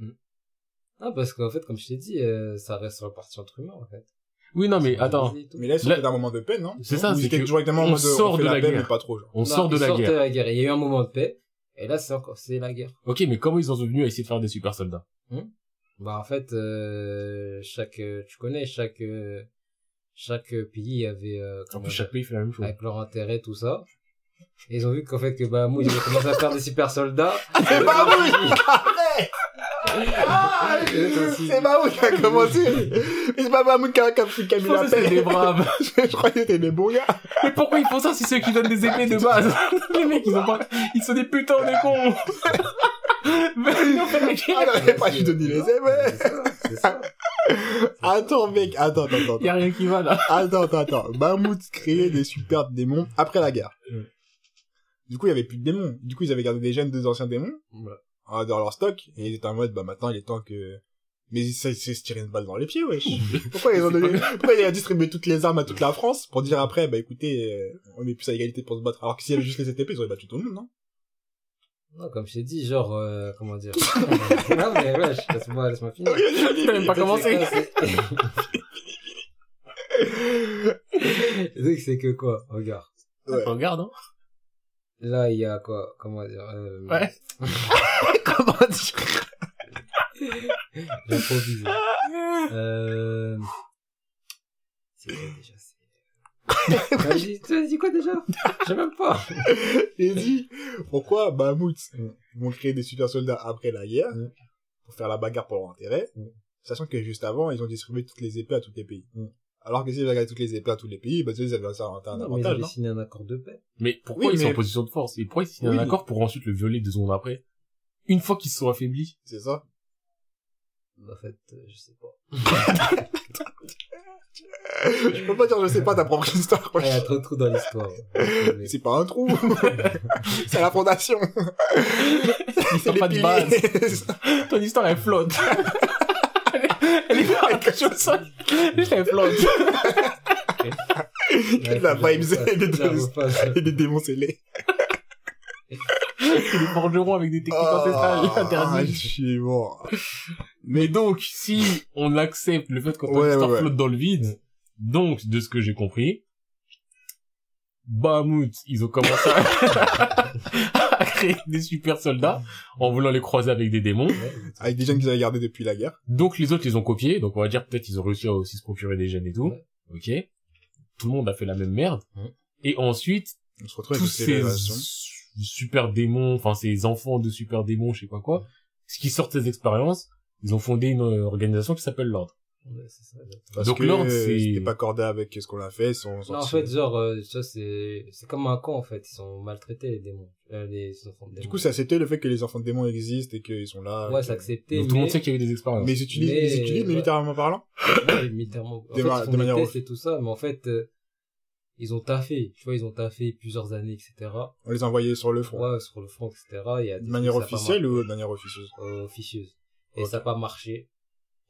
Non, parce qu'en fait, comme je t'ai dit, euh, ça reste reparti entre humains, en fait. Oui, non, mais attends. Mais là, c'est Là- un moment de paix, non? C'est ça, c'est que directement en on sort de la guerre. mais pas trop, genre. on Non, sort de ils la sortent guerre. de la guerre. Il y a eu un moment de paix. Et là, c'est encore, c'est la guerre. Ok, mais comment ils en sont venus à essayer de faire des super soldats? Bah, en fait, euh, chaque, euh, tu connais, chaque, euh, chaque pays avait, euh, En plus, chaque pays fait la même chose. avec leur intérêt, tout ça. Et ils ont vu qu'en fait, que bah, moi, ils ont commencé à faire des super soldats. C'est vous Ah, C'est Mahmoud qui a commencé. Mais c'est pas Mahmoud qui a, qui a, mis la paix. des braves. Je croyais que c'était des bons gars. Mais pourquoi ils font ça si ceux qui donnent des épées de base Les mecs, ils ont pas... Ils sont des putains, est cons Mais non, mais Ah, non, mais pas du donner les épées. C'est ça. Attends, mec, attends, attends, attends. y a rien qui va, là. Attends, attends, attends. Mahmoud créait des super démons après la guerre. Ouais. Du coup, il y avait plus de démons. Du coup, ils avaient gardé des gènes des anciens démons Voilà. euh, dans leur stock. Et ils étaient en mode, bah maintenant, il est temps que... Mais c'est c'est se tirer une balle dans les pieds, wesh. Pourquoi ils ont donné... Pourquoi il a distribué toutes les armes à toute la France pour dire après, bah écoutez, euh, on est plus à égalité pour se battre. Alors que s'il y avait juste les ETP, ils auraient battu tout le monde, non? Non, comme je t'ai dit, genre, euh, comment dire? non, mais wesh, laisse-moi, laisse-moi finir. T'as même pas commencé. Le truc, c'est que quoi, regarde. Ouais. Regarde, hein. Là, il y a quoi, comment dire, euh, Ouais. Comment dire? J'improvise. euh, c'est quoi déjà, c'est... Vas-y, tu as dit quoi déjà? Je sais même pas. J'ai dit, pourquoi Mahmoud vont créer des super soldats après la guerre Mm. pour faire la bagarre pour leur intérêt, Mm. sachant que juste avant, ils ont distribué toutes les épées à tous les pays. Alors que avaient gardé toutes les épées à tous les pays, bah, tu sais, ils avaient ça un, un Non, mais ils avaient non? signé un accord de paix. Mais pourquoi Oui, ils sont en position de force? Et pourquoi ils signent Oui. un accord pour ensuite le violer deux secondes après? Une fois qu'ils se sont affaiblis C'est ça En fait, euh, je sais pas. Je peux pas dire je sais pas ta propre histoire. Il y a trop de trous dans l'histoire. Mais- C'est pas un trou. c'est la fondation. Ils C'est sont pas de base. Ton histoire, elle flotte. Elle est quelque chose ça. Juste. Il y a de la et des, démons scellés. Les forgerons avec des techniques ancestrales Ah, interdites. je suis mort. Mais donc, si on accepte le fait que ton Ouais, ouais, ouais. flotte dans le vide, donc, de ce que j'ai compris, Bahamut, ils ont commencé à... à créer des super soldats en voulant les croiser avec des démons. Avec des jeunes qu'ils avaient gardés depuis la guerre. Donc les autres les ont copiés, donc on va dire peut-être ils ont réussi à aussi se procurer des gènes et tout. Ouais. Ok. Tout le monde a fait la même merde. Et ensuite, On se retrouve tous ces ces super démons, enfin ces enfants de super démons, je sais pas quoi, ce qui sortent des expériences, ils ont fondé une euh, organisation qui s'appelle l'ordre. Ouais, c'est ça. Parce Donc que l'ordre, c'est- c'était pas cordé avec ce qu'on a fait, ils sont Non, en fait, genre, euh, vois, c'est, c'est comme un camp, en fait. Ils sont maltraités, les démons. Euh, les enfants de démons. Du coup, ça accepté le fait que les enfants de démons existent et qu'ils sont là. Ouais, c'est accepté. Donc tout le monde sait qu'il y a eu des expériences. Mais ils utilisent, Mais- ils utilisent ouais. militairement parlant. Ouais, militairement. En De fait, ma- ils font de des manière tests et tout ça, mais en fait, euh, ils ont taffé. Tu vois, ils ont taffé plusieurs années, etc. On les envoyait sur le front. Ouais, sur le front, etc. Il y a de manière ça pas officielle marché. ou de manière officieuse? Euh, officieuse. Et ça n'a pas marché.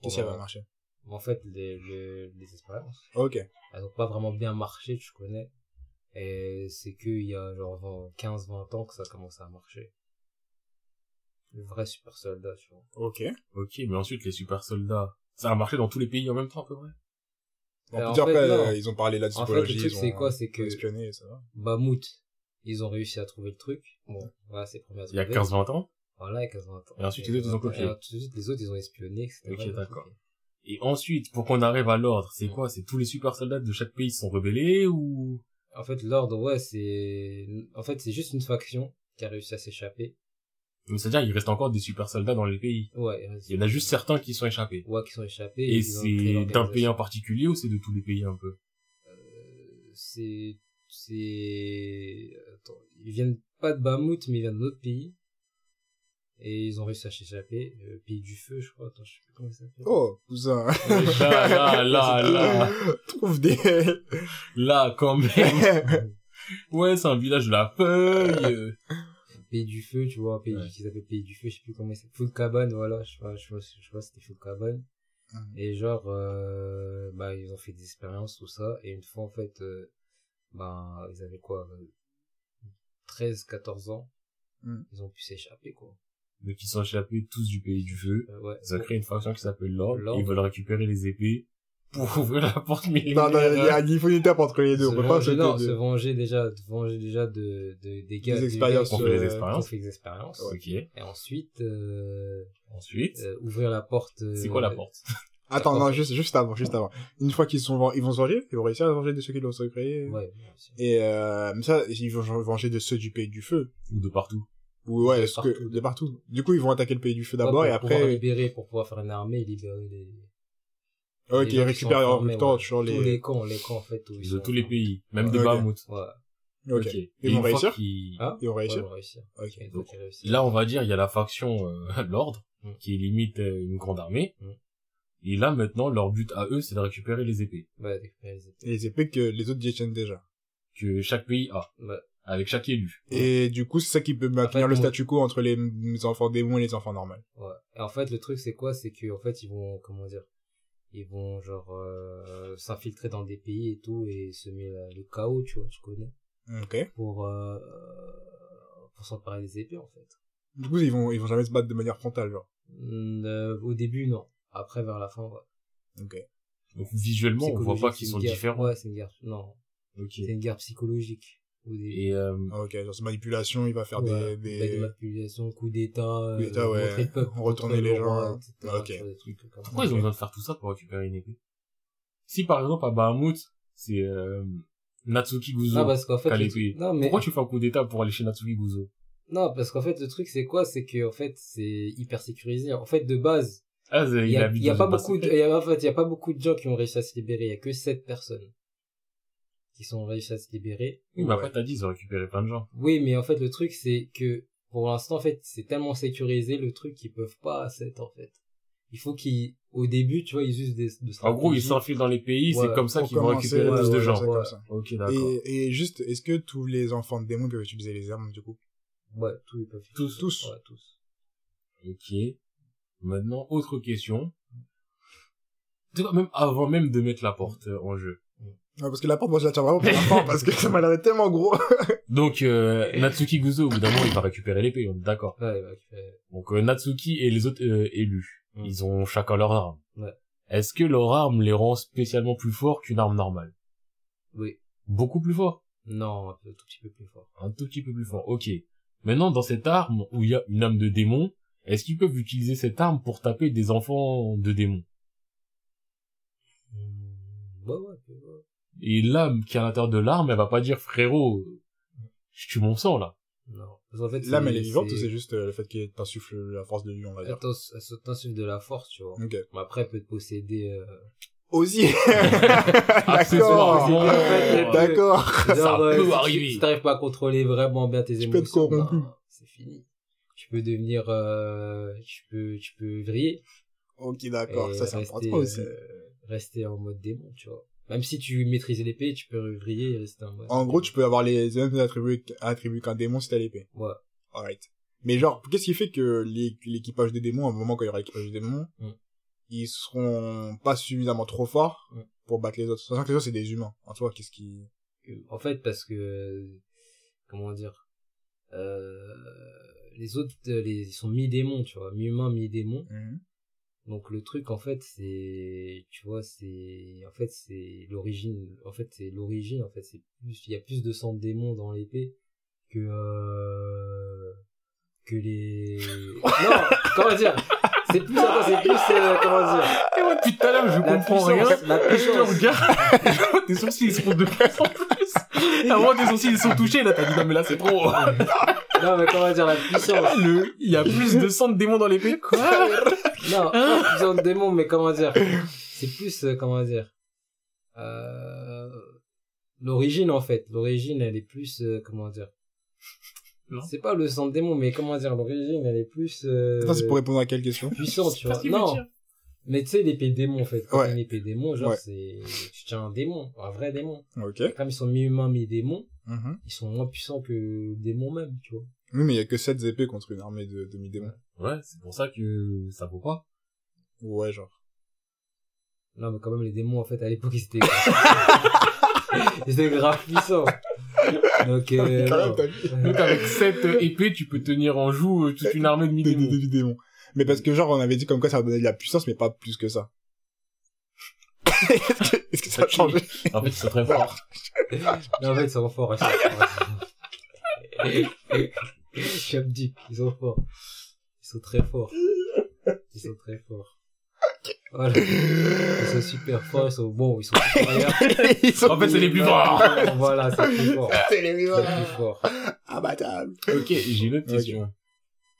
Qu'est-ce qui va euh, marcher En fait, les, les, les expériences, Ok. elles ont pas vraiment bien marché, tu connais. Et c'est qu'il y a genre 15-20 ans que ça a commencé à marcher. Le vrai super soldat, tu vois. Ok. Ok, mais ensuite les super soldats, ça a marché dans tous les pays en même temps à peu près? On Alors, peut dire en fait, après, non. ils ont parlé de la En fait, le truc, ils c'est ont- quoi? C'est que ils ont espionné, ça va. Bamout, ils ont réussi à trouver le truc. Bon, voilà, c'est premier à Il y a trouver. 15-20 ans? Voilà, il y a 15 ans. Et ensuite, les autres, ils ont copié. Et ensuite, les autres, ils ont espionné, etc. Ok, d'accord. Et ensuite, pour qu'on arrive à l'ordre, c'est quoi? C'est tous les super soldats de chaque pays se sont rebellés ou? En fait, l'ordre, ouais, c'est, en fait, c'est juste une faction qui a réussi à s'échapper. Mais C'est-à-dire, il reste encore des super soldats dans les pays. Ouais, Il y en a juste certains qui sont échappés. Ouais, qui sont échappés. Et c'est d'un pays en particulier ou c'est de tous les pays un peu? Euh, c'est, c'est, attends, ils viennent pas de Bamout, mais ils viennent d'autres pays. Et ils ont réussi à s'échapper. Euh, pays du feu, je crois. Attends, je sais plus comment il s'appelle. Oh, cousin. Là, là, là, là, Trouve des... là, quand même. Ouais, c'est un village de la feuille. euh. pays du feu, tu vois, pays Ouais. qui s'appelle pays du feu, je sais plus comment c'est. Full cabane, voilà, je sais pas, je sais pas, je sais pas, c'était full cabane. Et genre, euh, bah, ils ont fait des expériences, tout ça. Et une fois, en fait, euh, bah, ils avaient quoi, euh, 13, 14 ans. Mhm. Ils ont pu s'échapper, quoi. Donc ils sont échappés tous du pays du feu. Euh, ouais. Ils ont créé une faction qui s'appelle l'ordre. L'Ordre. Ils veulent récupérer les épées pour ouvrir la porte Non, millénaire. non, il y a il faut une étape entre les deux. se On peut pas venger, sauter non, de- se venger déjà, de venger déjà de, de, des gars, Des des expériences, gars qui on fait des expériences. fait des expériences. Ok. Et ensuite, euh, Ensuite, euh, ouvrir la porte. euh, c'est quoi la porte? Attends, en non, juste, juste avant, juste avant. Une fois qu'ils sont, ils vont se venger, ils vont réussir à se venger de ceux qui l'ont créé. Ouais. Et, euh, mais ça, ils vont se venger de ceux du pays du feu. Ou de partout. Ou, ouais, De ce que- partout. de partout. Du coup, ils vont attaquer le pays du feu Ouais, d'abord pour et pouvoir après, libérer, pour pouvoir faire une armée et libérer les. ok, les gens qui récupérer sont en même temps, ouais. sur Tous les, les camps, les camps, en fait, où ils De sont tous les pays. Même de Ok. Bahamut. Ouais. ok. Ok. Ils Et vont réussir? qu'ils- Hein? Ils vont Ouais, réussir. ils vont réussir. Donc. Là, on va dire, il y a la faction, euh, l'ordre, Mm. qui limite euh, une grande armée. Mm. Et là, maintenant, leur but à eux, c'est de récupérer les épées. Ouais, récupérer les épées. Et les épées que les autres détiennent déjà. Que chaque pays a. Ouais. Avec chaque élu. Et du coup, c'est ça qui peut maintenir le on- statu quo entre les les enfants démons et les enfants normaux. Ouais. Et en fait, le truc, c'est quoi? C'est que en fait, ils vont, comment dire, ils vont genre euh, s'infiltrer dans des pays et tout et semer le chaos, tu vois, tu connais, Ok. pour euh, pour s'emparer des épées en fait. Du coup, ils vont, ils vont jamais se battre de manière frontale, genre. Euh, au début, non. Après, vers la fin, ouais. Ok. Donc, visuellement, on voit pas qu'ils sont guerre- différents. Ouais, c'est une guerre. Non, Ok. c'est une guerre psychologique. Et, euh, Ah, Ok, genre, c'est manipulation, il va faire Ouais, des, bah, des des... manipulations, coups d'état, euh, ouais. montrer le peuple, Retourner les roi, gens. etc., Ok. des trucs comme pourquoi ils ont besoin de faire tout ça pour récupérer une épée? Si, par exemple, à Bahamut, c'est, euh, Natsuki Guzo. Non, parce qu'en fait, qu'a le l'épée. truc- non, mais Pourquoi tu fais un coup d'état pour aller chez Natsuki Guzo? Non, parce qu'en fait, le truc, c'est quoi? C'est que, en fait, c'est hyper sécurisé. En fait, de base, Ah, il y a, il y a pas beaucoup de, y a, en fait, il y a pas beaucoup de gens qui ont réussi à se libérer. Il y a que 7 personnes qui sont réussi à se libérer. Oui, mais Ouais. après, t'as dit, ils ont récupéré plein de gens. Oui, mais en fait, le truc, c'est que, pour l'instant, en fait, c'est tellement sécurisé, le truc, qu'ils peuvent pas 7, en fait. Il faut qu'ils, au début, tu vois, ils usent des, de En gros, ils s'enfilent dans les pays, Ouais, c'est comme ça qu'ils vont récupérer ouais, plus de ouais, gens. c'est Ouais. comme ça. Ok, d'accord. Et, et juste, est-ce que tous les enfants de démons peuvent utiliser les armes, du coup? Ouais, tous, ils peuvent. Tous. Tous. Ouais, tous. Ok. Maintenant, autre question. Tu vois, Même avant même de mettre la porte euh, en jeu. Ouais, parce que la porte, moi, je la tiens vraiment pour parce que ça m'a l'air tellement gros. Donc, euh, Natsuki Guzo, au bout d'un moment, il va récupérer l'épée, on est d'accord. Ouais, il va récupérer. Donc, euh, Natsuki et les autres euh, élus, Mm. ils ont chacun leur arme. Ouais. Est-ce que leur arme les rend spécialement plus forts qu'une arme normale? Oui. Beaucoup plus fort Non, un tout petit peu plus fort. Un tout petit peu plus fort, ok. Maintenant, dans cette arme où il y a une âme de démon, est-ce qu'ils peuvent utiliser cette arme pour taper des enfants de démons? Ouais, ouais, ouais, ouais. Et l'âme qui est à l'intérieur de l'arme, elle va pas dire frérot, je tue mon sang là. Non. Parce qu'en fait, L'âme, elle est vivante ou c'est juste euh, le fait qu'il t'insuffle la force de lui, on va dire Elle t'insuffle de la force, tu vois. Ok. Mais après, elle peut te posséder. Euh... Aussi Accessoirement. D'accord En D'accord Ça euh, peut si arriver. Si t'arrives pas à contrôler vraiment bien tes Tu peux être émotions, corrompu. ben, c'est fini. Tu peux devenir, euh, tu peux, tu peux vriller. Ok, d'accord, ça, c'est important aussi. euh, rester en mode démon, tu vois. Même si tu maîtrises l'épée, tu peux vriller et rester en mode. En gros, tu peux avoir les mêmes attributs, attributs qu'un démon si t'as l'épée. Ouais. Alright. Mais genre, qu'est-ce qui fait que l'é- l'équipage des démons, à un moment quand il y aura l'équipage des démons, Mm. ils seront pas suffisamment trop forts Mm. pour battre les autres? Sachant que les autres, c'est des humains. En soi, qu'est-ce qui... En fait, parce que, comment dire, euh, les autres, euh, les, ils sont mi-démons, tu vois, mi-humains, mi-démons. Mhm. Donc le truc en fait c'est tu vois c'est en fait c'est l'origine en fait c'est l'origine en fait c'est plus il y a plus de sang de démons dans l'épée que euh, que les non comment dire? C'est plus attends, c'est plus euh, comment dire? Et moi, depuis tout à l'heure, je la comprends rien. puissance la Et je te puissance regarde, tes sourcils ils sont de plus en plus. À moment, tes sourcils ils sont touchés, là t'as dit non mais là c'est trop. non mais comment dire la puissance Le, il y a plus de sang de démons dans l'épée. Quoi? non pas puissance de démons mais comment dire? C'est plus euh, comment dire? Euh, l'origine en fait l'origine elle est plus euh, comment dire? Non. c'est pas le sang de démon mais comment dire? L'origine elle est plus euh, Attends, c'est pour répondre à quelle question? puissante tu Parce vois qu'il veut non dire. mais tu sais l'épée démon en fait quand Ouais. t'as une épée démon genre Ouais. c'est tu tiens un démon un vrai démon Ok. comme ils sont mi-humains mi-démons Mhm. ils sont moins puissants que le démon même tu vois Oui, mais il y a que 7 épées contre une armée de demi-démons. Ouais, c'est pour ça que ça vaut pas. Ouais, genre. Non, mais quand même, les démons, en fait, à l'époque, ils étaient ils étaient grave puissants. Donc, euh, Quand même, non. vu Donc avec cette épée, tu peux tenir en joue euh, toute une armée de des, demi-démons. des démons. Mais parce que genre, on avait dit comme quoi ça donnait de la puissance, mais pas plus que ça. Est-ce que, est-ce que ça a changé? En fait, ils sont très forts. Non, en fait, ils sont forts. Chap deep, ils sont forts. Ils sont très forts. Ils sont très forts. Voilà. Ils sont super forts, ils sont bons, ils sont supérieurs. Ils sont En fait, c'est les plus forts. Voilà, c'est plus fort. C'est les C'est vivants. plus fort. Imbattable. Ok, j'ai une autre question.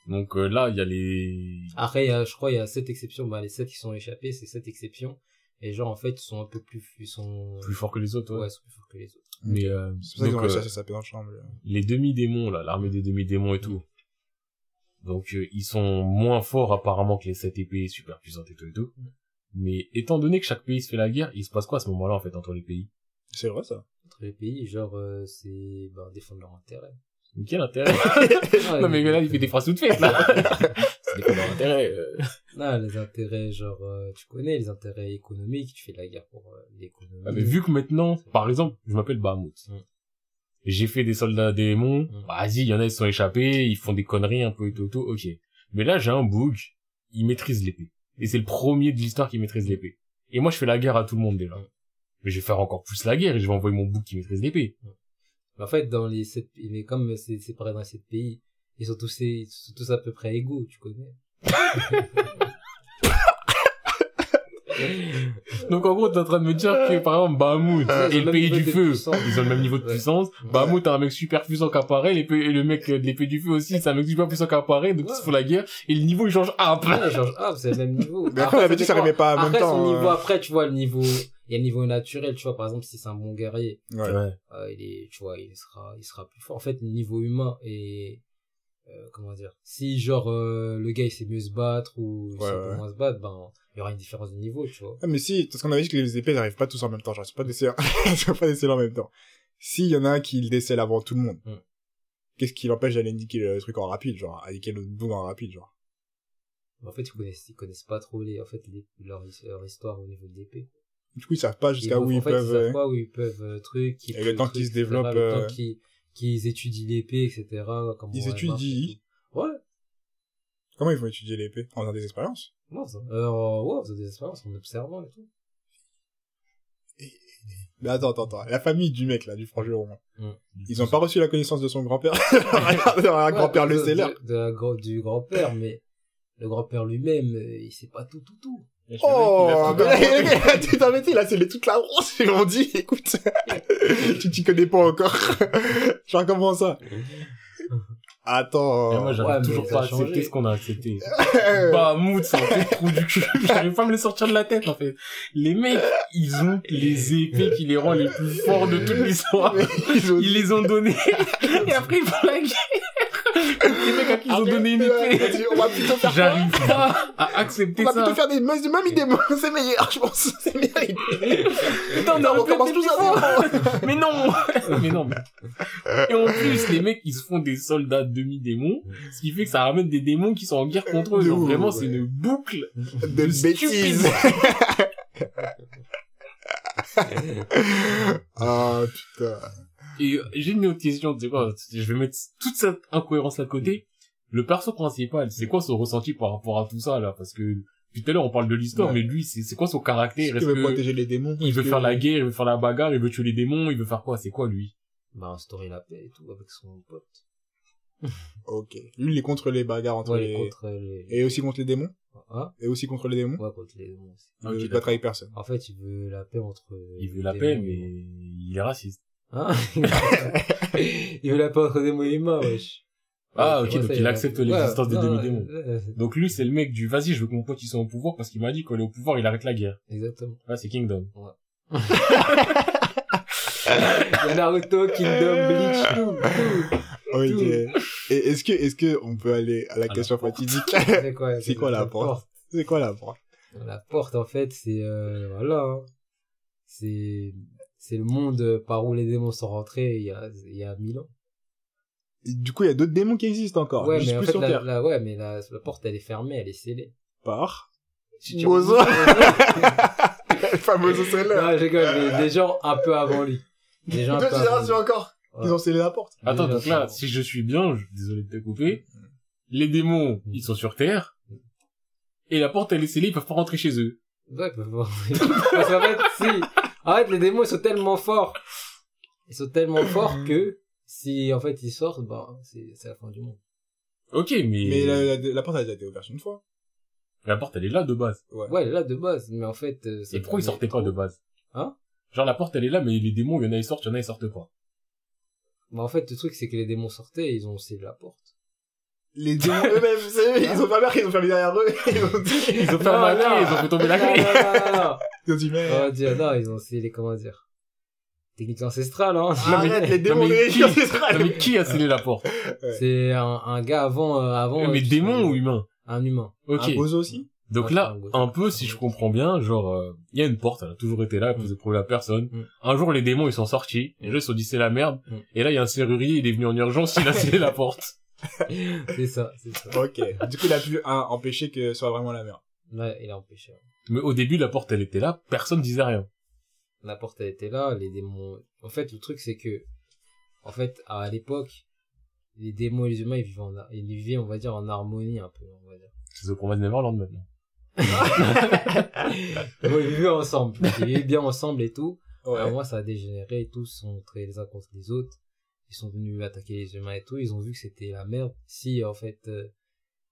Donc euh, là, il y a les... Après, il y a, je crois, il y a sept exceptions. Bah, les sept qui sont échappés, c'est sept exceptions. Et genre, en fait, ils sont un peu plus, ils sont, plus forts que les autres, ouais. ouais, ils sont plus forts que les autres. Mais euh, C'est pour ça qu'ils ont donc, réussi euh, à s'échapper dans le champ. les demi-démons, là, l'armée des demi-démons et tout. Donc euh, ils sont moins forts apparemment que les sept épées super puissantes et tout et tout. Mais étant donné que chaque pays se fait la guerre, il se passe quoi à ce moment-là en fait entre les pays? C'est vrai, ça. Entre les pays, genre, euh, c'est, bah, défendre leur intérêt. Mais Quel intérêt? Non mais là il fait des phrases toutes faites là des leur intérêt. euh. Non, les intérêts, genre, euh, tu connais, les intérêts économiques, tu fais la guerre pour euh, l'économie. Ah, mais vu que maintenant, par exemple, je m'appelle Bahamut. Mm. J'ai fait des soldats démons. Mm. Bah, Vas-y, il y en a, ils sont échappés, ils font des conneries un peu et tout, tout, ok. Mais là, j'ai un bug, il maîtrise l'épée. Et c'est le premier de l'histoire qui maîtrise l'épée. Et moi, je fais la guerre à tout le monde déjà. Mm. Mais je vais faire encore plus la guerre et je vais envoyer mon bouc qui maîtrise l'épée. En fait, dans les sept, mais comme c'est séparé dans les sept pays, ils sont tous, ils sont tous à peu près égaux, tu connais. Donc en gros, t'es en train de me dire que par exemple, Bahamut ils et le pays du feu, ils ont le même niveau de Ouais. puissance. Bahamut a un mec super puissant qu'apparaît, l'épée- et le mec de l'épée du feu aussi, c'est un mec super puissant qu'apparaît, donc Ouais. ils se font la guerre, et le niveau il change peu. Ouais, genre, ah, c'est le même niveau. Mais après, on avait dit que ça arrivait pas en même Après, temps. son niveau, euh. après, tu vois, le niveau, il y a le niveau naturel, tu vois, par exemple, si c'est un bon guerrier, Ouais. euh, il est, tu vois, il sera, il sera plus fort. En fait, le niveau humain est, euh, comment dire, si genre, euh, le gars, il sait mieux se battre ou il Ouais, sait ouais. moins se battre, ben, il y aura une différence de niveau, tu vois. Ah, mais si, parce qu'on avait dit que les épées n'arrivent pas tous en même temps, genre, c'est pas ils sont pas déceler en même temps. S'il y en a un qui le décèle avant tout le monde, Mm. qu'est-ce qui l'empêche d'aller indiquer le truc en rapide, genre, indiquer le bout en rapide, genre? Mais En fait, ils connaissent, ils connaissent pas trop les, en fait, les, leur, leur histoire au niveau de l'épée. Du coup, ils savent pas jusqu'à où en ils peuvent, Ils savent euh, pas où ils peuvent, euh, truc, Et le temps qu'ils se développent, qu'ils, étudient l'épée, etc., comment Ils étudient marche. Ouais. comment ils vont étudier l'épée? En faisant des expériences? Non, ça, euh, ouais, on faisait des expériences en observant et tout. Mais attends, attends, attends. La famille du mec, là, du frangeron. Mm. Ils ont pas reçu la connaissance de son grand-père. un grand-père Ouais, le de- de- de la gro- du grand-père, mais le grand-père lui-même, euh, il sait pas tout, tout, tout. Oh, mais là, tu t'en mets, là, c'est les- toute la France, ils m'ont dit, écoute, tu t'y connais pas encore. Genre, comment ça? Attends. Et moi, j'arrive Ouais, toujours a pas à accepter ce qu'on a accepté. Euh, Bahamut, c'est un peu trop du cul. J'arrive pas à me le sortir de la tête, en fait. Les mecs, ils ont les épées qui les rend les plus forts de toute l'histoire. ils ont- Ils les ont donnés. Et après, ils font la guerre. Les mecs à qui ils ont donné une On va plutôt faire J'arrive pas à On accepter va ça. plutôt faire des de mamie démon, c'est meilleur, je pense. C'est meilleur. Putain, on Non, on commence tous à zéro. Mais non Mais non, mais... Et en plus, les mecs, ils se font des soldats demi-démons, ce qui fait que ça ramène des démons qui sont en guerre contre eux. Genre, vraiment, c'est une boucle. De De bêtises. Ah, putain. Et euh, j'ai une autre question, tu sais quoi, je vais mettre toute cette incohérence à côté. Le perso principal, c'est quoi son ressenti par rapport à tout ça, là? Parce que, depuis tout à l'heure, on parle de l'histoire, Ouais. mais lui, c'est c'est quoi son caractère? Il Est-ce veut que protéger les démons? il veut que- faire la guerre, il veut faire la bagarre, il veut tuer les démons, il veut faire quoi? C'est quoi, lui? Bah, instaurer la paix et tout avec son pote. Ok. Lui, il est contre les bagarres entre Ouais, les... contre les... Et aussi contre les démons? Hein? Et aussi contre les démons? Ouais, contre les démons aussi. Il veut pas trahir personne. En fait, il veut la paix entre... Il veut la paix, mais il est raciste. Hein Il veut la démons et humains, wesh. Ah, Ouais, ok, ouais, donc ça, il accepte ouais, l'existence des demi-démons. ouais, ouais, Donc lui, c'est le mec du vas-y, je veux que mon pote il soit au pouvoir parce qu'il m'a dit qu'au est au pouvoir, il arrête la guerre. Exactement. Ah, c'est Kingdom. Il y a Naruto, Kingdom, Bleach, tout, tout. Ok. Et est-ce que, est-ce que on peut aller à la question porte. fatidique C'est quoi, C'est quoi la porte C'est quoi la porte? La porte, en fait, c'est, euh, voilà, hein. c'est, c'est le monde par où les démons sont rentrés il y a, il y a mille ans. Et du coup, il y a d'autres démons qui existent encore. ouais, juste mais en plus fait, sur la, Terre. la- ouais, mais la, la porte, elle est fermée, elle est scellée. Par. Si tu Bozo. Le fameux seller. non, je rigole, mais des gens un peu avant lui. Des gens un Deux peu avant générations encore. Ouais. Ils ont scellé la porte. Attends, donc là, si je suis bien, je... désolé de te couper, les démons, ils sont sur Terre, et la porte, elle est scellée, ils peuvent pas rentrer chez eux. Ouais, ils peuvent voir. Parce qu'en fait, si. Fait, les démons, ils sont tellement forts. Ils sont tellement forts que, si, en fait, ils sortent, bah, c'est, c'est la fin du monde. Ok, mais, Mais la, la, la porte a déjà été ouverte une fois. la porte, elle est là de base. Ouais. Ouais, elle est là, de base. Mais en fait, euh, ça Et pourquoi ils sortaient pas de base? Hein? Genre, la porte, elle est là, mais les démons, il y en a, ils sortent, il y en a, ils sortent pas. Bah, en fait, le truc, c'est que les démons sortaient et ils ont scellé la porte. Les démons eux-mêmes, c'est eux, ils ont pas peur, ils ont fermé derrière eux. Ils ont dit, Ils ont fermé la Non, clé, non. ils ont fait tomber la clé. non, non, non, non. ils ont dit, mais. Dire, non, ils ont scellé, comment dire. Technique ancestrale, hein. Arrête, les démons de qui- ancestrales. Non, mais qui a scellé la porte? C'est un, un gars avant, euh, avant. Mais euh, démon ou humain Un humain. Ok. Un bozo aussi? Donc Ouais, là, un un peu, si je comprends bien, genre, euh, il y a une porte, elle a toujours été là, elle posait problème à personne. Mm. Un jour, les démons, ils sont sortis, les gens, ils se sont dit, c'est la merde. Mm. Et là, il y a un serrurier, il est venu en urgence, il a scellé la porte. C'est ça, c'est ça. Ok. Du coup, il a pu, un, empêcher que ce soit vraiment la merde. Ouais, il a empêché. Mais au début, la porte, elle était là, personne disait rien. La porte, elle était là, les démons. En fait, le truc, c'est que, en fait, à l'époque, les démons et les humains, ils vivaient en, ils vivaient, on va dire, en harmonie, un peu, on va dire. C'est ce qu'on va de Neverland maintenant. Bon, ils vivaient ensemble. Ils vivaient bien ensemble et tout. Ouais. À un moment, ça a dégénéré et tous sont montrés les uns contre les autres. Ils sont venus attaquer les humains et tout. Ils ont vu que c'était la merde. Si, en fait, euh,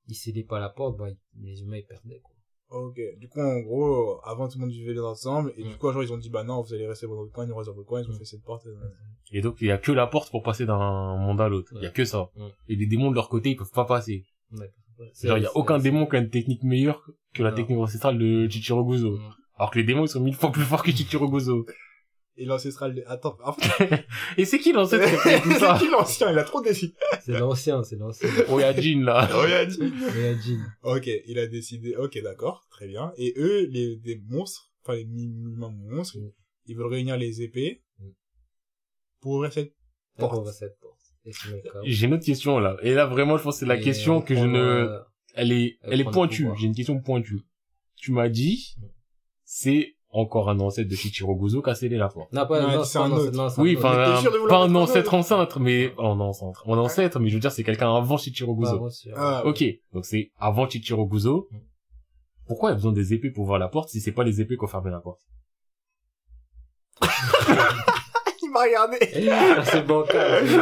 ils scellaient pas la porte, bah, les humains, ils perdaient, quoi. Ok. Du coup, en gros, avant, tout le monde vivait ensemble. Et Mm. du coup, un jour, ils ont dit, bah non, vous allez rester dans votre coin, nous dans votre coin. Ils ont fait cette porte. euh, Et donc, il y a que la porte pour passer d'un monde à l'autre. Il y a que ça. Ouais. Et les démons de leur côté, ils peuvent pas passer. Ouais. Genre, il y a aucun démon qui a une technique meilleure que la Non. technique ancestrale de Chichiroguzo. Mm. Alors que les démons, ils sont mille fois plus forts que Chichiroguzo. Et l'ancestral, de- attends, en fait, Et c'est qui l'ancêtre c'est qui l'ancien? Il a trop décidé. C'est l'ancien, c'est l'ancien. Oyajin, là. Oh, il a dit. Imagine. Ok, il a décidé. Ok, d'accord, très bien. Et eux, les des monstres, enfin les mi-humains monstres, Mm. ils veulent réunir les épées Mm. pour ouvrir cette Là, Porte. on va cette porte. Hein. J'ai une autre question, là. Et là, vraiment, je pense que c'est la Et question on que je ne... euh, Elle est, elle est pointue. J'ai une question pointue. Tu m'as dit, Mm. c'est encore un ancêtre de Shichiroguzo qui a scellé la porte. Non, pas, Non, non, c'est un autre. ancêtre, non, c'est un Oui, enfin, un- pas un mettre un ancêtre ancêtre, mais, oh non, ancêtre. Un ancêtre, mais je veux dire, c'est quelqu'un avant Shichiroguzo. Ah, Ok, donc c'est avant Chichiroguzo. Mm. Pourquoi il y a besoin des épées pour ouvrir la porte si c'est pas les épées qui ont fermé la porte? Il m'a regardé. C'est bancal. Il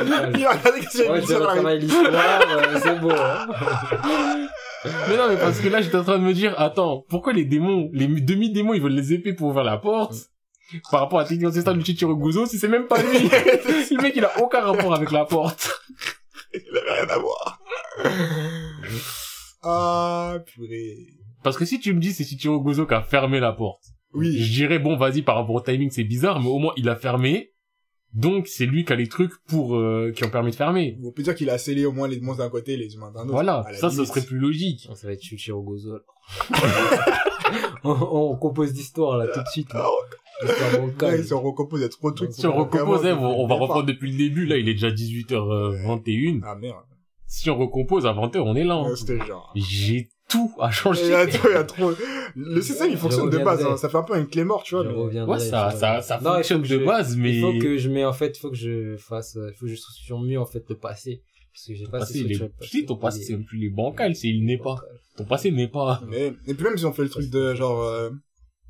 m'a regardé que j'ai Ouais, mis je sur la retravaille l'histoire, euh, c'est beau, hein. Mais non, mais parce que là, j'étais en train de me dire, attends, pourquoi les démons, les demi-démons, ils veulent les épées pour ouvrir la porte par rapport à technique ancestrale de Chichiroguzo si c'est même pas lui Le mec, il a aucun rapport avec la porte. Il avait rien à voir. ah, purée. Parce que si tu me dis c'est Chichiroguzo qui a fermé la porte, Oui. je dirais, bon, vas-y, par rapport au timing, c'est bizarre, mais au moins, il a fermé. Donc, c'est lui qui a les trucs pour, euh, qui ont permis de fermer. On peut dire qu'il a scellé au moins les monstres d'un côté et les humains d'un autre. Voilà. Ça, ce limite. serait plus logique. Ça va être Chuchiro Gozo, là. on, on compose l'histoire, là, tout de suite, là. Bancale. si on recompose, il y a trop de trucs. Si on recompose, hein, on, on va reprendre depuis le début. Là, il est déjà 18h21. Ah merde. Si on recompose 20h, on est là. hein. Ouais, C'était genre. J'ai tout à Il y changer. a trop, il y a trop. Le système, il fonctionne de base, hein. Ça fait un peu une clé morte, tu vois. Je mais- reviendrai. Ouais, ça, je ça, ça Non, il faut fonctionne que de je- base, mais... Il faut que je mets, en fait, il faut que je fasse, il faut que je sur mieux, en fait, le passé. Parce que j'ai pas Passé, assez il est- sur le Si, ton passé, c'est même plus les bancales, c'est il n'est pas. Ton passé n'est pas. Mais, et puis même si on fait le truc de genre, euh,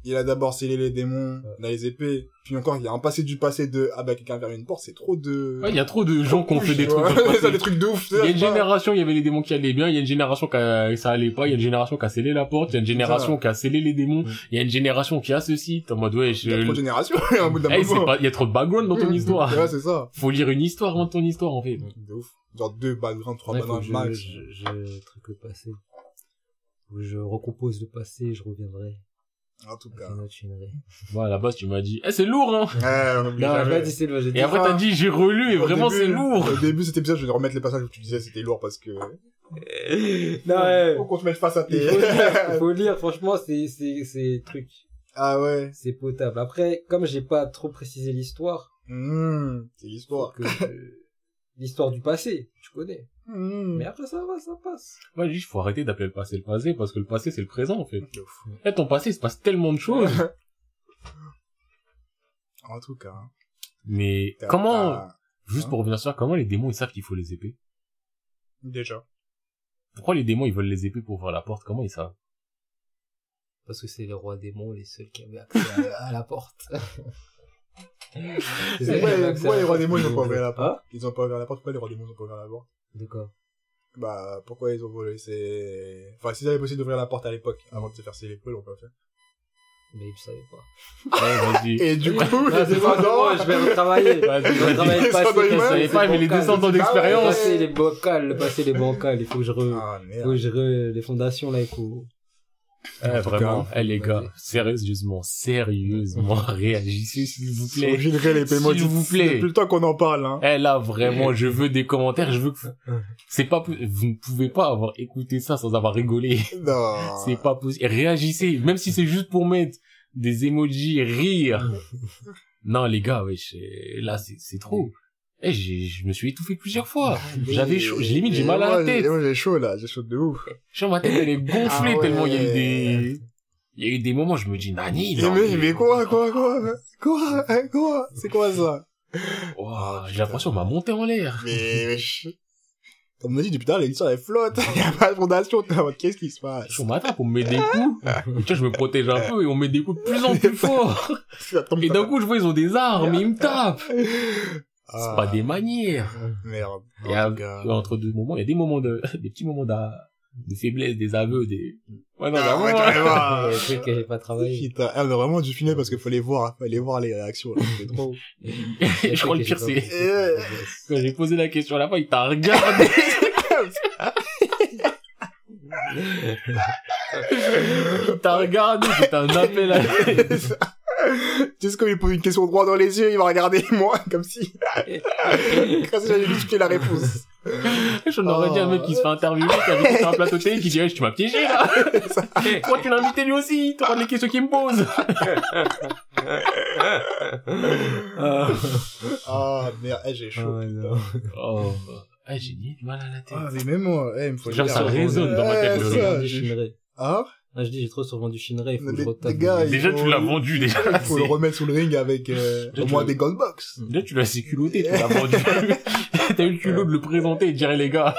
il a d'abord scellé les démons, Ouais. il a les épées, puis encore il y a un passé du passé de, ah bah quelqu'un a fermé une porte, c'est trop de... Ouais, il y a trop de gens qui ont fait des trucs. dans ça, des trucs de ouf. Il y a une génération, il y avait les démons qui allaient bien, il y a une génération qui a- ça allait pas, il y a une génération qui a scellé la porte, il y a une génération qui a scellé les démons, il y a une génération qui a ceci, t'es en mode ouais, je... Il y a trop de générations, au bout d'un moment. pas, il y a trop de background dans ton histoire. Ouais, c'est ça. Faut lire une histoire avant de ton histoire, en fait. De ouf. Genre deux backgrounds, trois backgrounds je, max. je, je, truc le passé. Je recompose le passé, je reviendrai. En tout cas. une autre chinerie. Moi, à la base, tu m'as dit, eh, c'est lourd, hein. Ouais, on Non, j'ai jamais. pas dit c'est lourd, j'ai dit. Et après, t'as dit, j'ai relu, et Au vraiment, c'est lourd. Au début, cet épisode, je vais remettre les passages où tu disais c'était lourd parce que... non, ouais. Faut qu'on se mette face à Il tes... faut lire, il faut lire, franchement, c'est, c'est, c'est truc. ah ouais. C'est potable. Après, comme j'ai pas trop précisé l'histoire, Mmh, c'est l'histoire. que l'histoire du passé, tu connais. Hmm. Mais après, ça va, ça passe. Ouais, juste, faut arrêter d'appeler le passé le passé, parce que le passé, c'est le présent, en fait. Fou. Eh, ton passé, il se passe tellement de choses. En tout cas. hein. Mais comment, juste hein pour revenir sur ça, comment les démons, ils savent qu'il faut les épées? Déjà. Pourquoi les démons, ils veulent les épées pour ouvrir la porte? Comment ils savent? Parce que c'est les rois démons les seuls qui avaient accès à, à la porte. Pourquoi, les rois démons, ils ont pas ouvert la porte Hein? Ils ont pas ouvert la porte, pourquoi les rois démons, ils ont pas ouvert la porte? De quoi Bah, pourquoi ils ont volé c'est... Enfin, s'ils avaient possible d'ouvrir la porte à l'époque, avant de se faire sceller les ils l'ont pas fait. Mais ils le savaient pas. Ouais, vas-y. Et du coup, Ah, les descendants... je vais retravailler. Vas-y, Je vais vas-y. retravailler le Les passé. c'est savez pas, mais les descendants Le d'expérience. passé, les bancals, le passé, les bancals. Il faut que je re... Ah, faut que je re... les fondations, là, il faut... Eh, En tout vraiment. cas, Eh, les gars, sérieusement, sérieusement, réagissez, s'il vous plaît. virer les paiements. S'il vous plaît. Depuis le temps qu'on en parle, hein. Eh, là, vraiment, je veux des commentaires, je veux que, c'est pas, vous ne pouvez pas avoir écouté ça sans avoir rigolé. Non. C'est pas possible. Réagissez, même si c'est juste pour mettre des emojis rire. non, les gars, wesh, euh, là, c'est, c'est trop. Eh, j'ai, je me suis étouffé plusieurs fois. J'avais chaud, j'ai- limite, j'ai Et mal à la tête. j'ai- Moi, j'ai chaud, là. J'ai chaud de ouf. Genre, ma tête, elle est gonflée Ah ouais. tellement il y a eu des, il y a eu des moments, je me dis, Nani, non, mais, mais quoi, quoi, quoi Quoi Hein, Quoi C'est quoi, ça? Ouah, j'ai l'impression qu'on m'a monté en l'air. Mais. Comme on a dit depuis l'heure, l'histoire, elle flotte. Il y a pas de fondation. Qu'est-ce qui se passe? Sur ma on me met des coups. Et tu vois, je me protège un peu et on me met des coups de plus en plus forts. Et d'un coup, je vois, ils ont des armes, ils me tapent. Ah, C'est pas des manières. Merde. Il y a, entre deux moments, il y a des moments de, des petits moments d'a- de faiblesse, des aveux, des, ouais, non, Ah, ouais, vraiment. carrément. Il y a des trucs que j'ai pas travaillé. Putain, elle a vraiment dû finir parce qu'il fallait voir, fallait voir les réactions, là. C'était trop. je crois le pire, c'est, quand j'ai posé la question à la fin, il t'a regardé. il t'a regardé, c'était un appel à Tu sais, comme il pose une question droit dans les yeux, il va regarder moi, comme si, comme si lui expliquer la réponse. Je n'aurais dit à un mec qui se fait interviewer, qui avait été sur un plateau télé, qui dit, Eh, tu m'as piégé, là. Pourquoi tu l'as invité lui aussi? T'auras les questions qu'il me pose. Ah, merde, eh, j'ai chaud. Ah. Oh. Ah, j'ai ni mal à la tête. Ah, mais même moi, eh, il me faut Genre, ça résonne dans ma tête, Eh. Ah? Ah, je dis, j'ai trop survendu Shinrei, il faut que je retape. les gars, Déjà, tu l'as vendu, déjà. Il faut le remettre sous le ring avec, euh, Déjà, au moins des goldbox. Déjà, tu l'as séculotté, tu l'as vendu. T'as eu le culot de le présenter et de dire, les gars,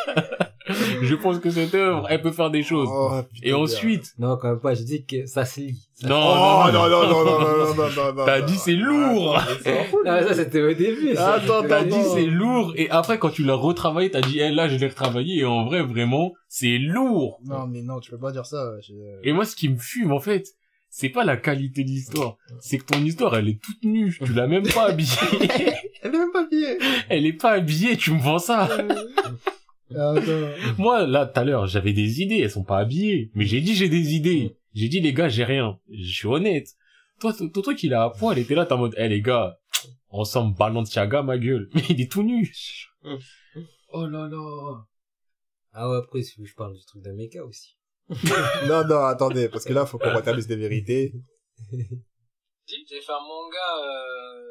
je pense que cette œuvre, elle peut faire des choses. Oh, putain, Et ensuite, Non, quand même pas, je dis que ça se lit. non, Oh, non, non, non, non, non, non, non, non, non. T'as non. dit c'est lourd. Ah, mais ça, c'était au début. ça. Attends, t'as Non. dit c'est lourd. Et après, quand tu l'as retravaillé, t'as dit, eh, là, je l'ai retravaillé. Et en vrai, vraiment, c'est lourd. Non, mais non, tu peux pas dire ça. je- Et moi, ce qui me fume, en fait, c'est pas la qualité de l'histoire. C'est que ton histoire, elle est toute nue. Tu l'as même pas habillée. Elle est même pas habillée. elle est pas habillée, tu me vends ça. Attends. Moi, là, tout à l'heure, j'avais des idées, elles sont pas habillées. Mais j'ai dit j'ai des idées. J'ai dit, les gars, j'ai rien. Je suis honnête. Toi, ton truc, il est à poil, et t'es là, t'es en mode, eh, les gars, ensemble, Balenciaga, ma gueule. Mais il est tout nu. Oh là là. Ah ouais, après, si je parle du truc d'un méca aussi. Non, non, attendez, parce que là, faut qu'on rétablisse des vérités. J'ai fait un manga, euh...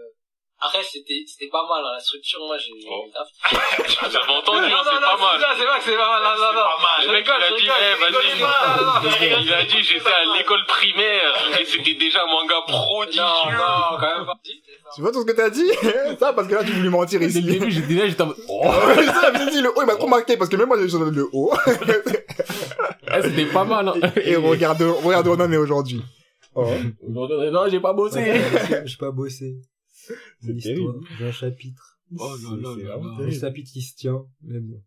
Après, c'était, c'était pas mal, hein, la structure, moi, j'ai... Oh. J'avais entendu, c'est pas mal. C'est vrai que c'est pas mal, non, non, non. Le mec, il a dit, eh, vas-y. Il a dit, j'étais à l'école primaire et c'était déjà un manga prodigieux. Non, non, quand même pas. Tu vois tout ce que t'as dit? Ça, parce que là, tu voulais mentir Dès ici. le début, j'étais là, j'étais en mode, oh, ça, j'ai dit le haut, il m'a trop marqué, parce que même moi, j'ai sur le haut. eh, c'était pas mal. hein. Et regarde, regarde où on en est aujourd'hui. Oh. Non, non, j'ai pas bossé. J'ai pas bossé. C'est L'histoire terrible. d'un chapitre. Oh là là. Le chapitre qui se tient, mais bon.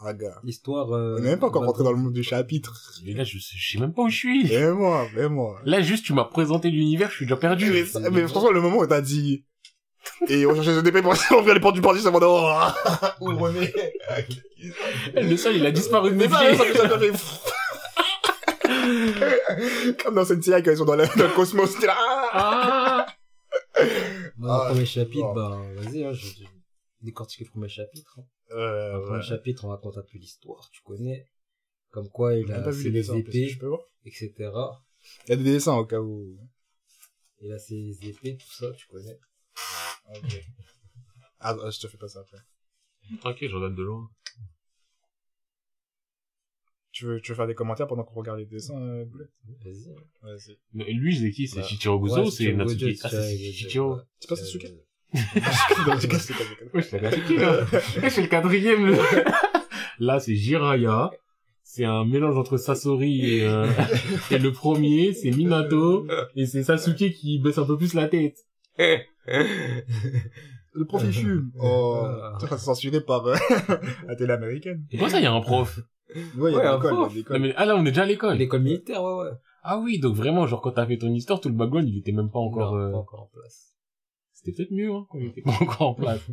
Ah, gars. L'histoire, euh, On n'est même pas encore rentré dans le monde du chapitre. Mais là, je sais, je sais même pas où je suis. Et moi, et moi. Là, juste, tu m'as présenté l'univers, je suis déjà perdu. Mais, ça- mais franchement, le moment où t'as dit, et on cherchait des dépêches pour ouvrir les portes du parti, ça m'a dit, oh, ouvre-les. Le sol, il a disparu de mes Mais ça, pieds. ça, fait- Comme dans Sensei, quand ils sont dans le, dans le cosmos, t'es là, ah Ah. Ah, le premier chapitre, bon. bah, vas-y, hein, je, je décortique le premier chapitre. hein. Euh, Le premier chapitre, on raconte un peu l'histoire, tu connais. Comme quoi, il a ses dessins, épées, je peux voir. etc. Il y a des dessins au cas où. Il a ses épées, tout ça, tu connais. Ok. Ah, je te fais pas ça après. Tranquille, je regarde de loin. Tu veux, tu veux faire des commentaires pendant qu'on regarde les dessins, euh, Vas-y. Vas-y. Mais lui, c'est qui? C'est Bah, Shichiro Guzo Ouais, ou c'est Shichiro Natsuki? Ah, c'est Shichiro. C'est pas Sasuke cas, c'est pas- pas- Ouais, c'est Natsuki, là. Ouais, c'est le quatrième. Là, c'est Jiraya. C'est un mélange entre Sasori et, euh, et le premier, c'est Minato. Et c'est Sasuke qui baisse un peu plus la tête. Le prof, il fume. Oh, Ah. ça, c'est censuré par euh, la télé américaine. Et comment ça, il y a un prof? Ouais, il y Ouais, a l'école, il y a prof. Non, l'école. mais, Ah là, on est déjà à l'école. L'école militaire, ouais, ouais. Ah oui, donc vraiment, genre quand t'as fait ton histoire, tout le background, il était même pas encore... Non, euh, pas encore en place. C'était peut-être mieux, hein, quand il était pas encore en place.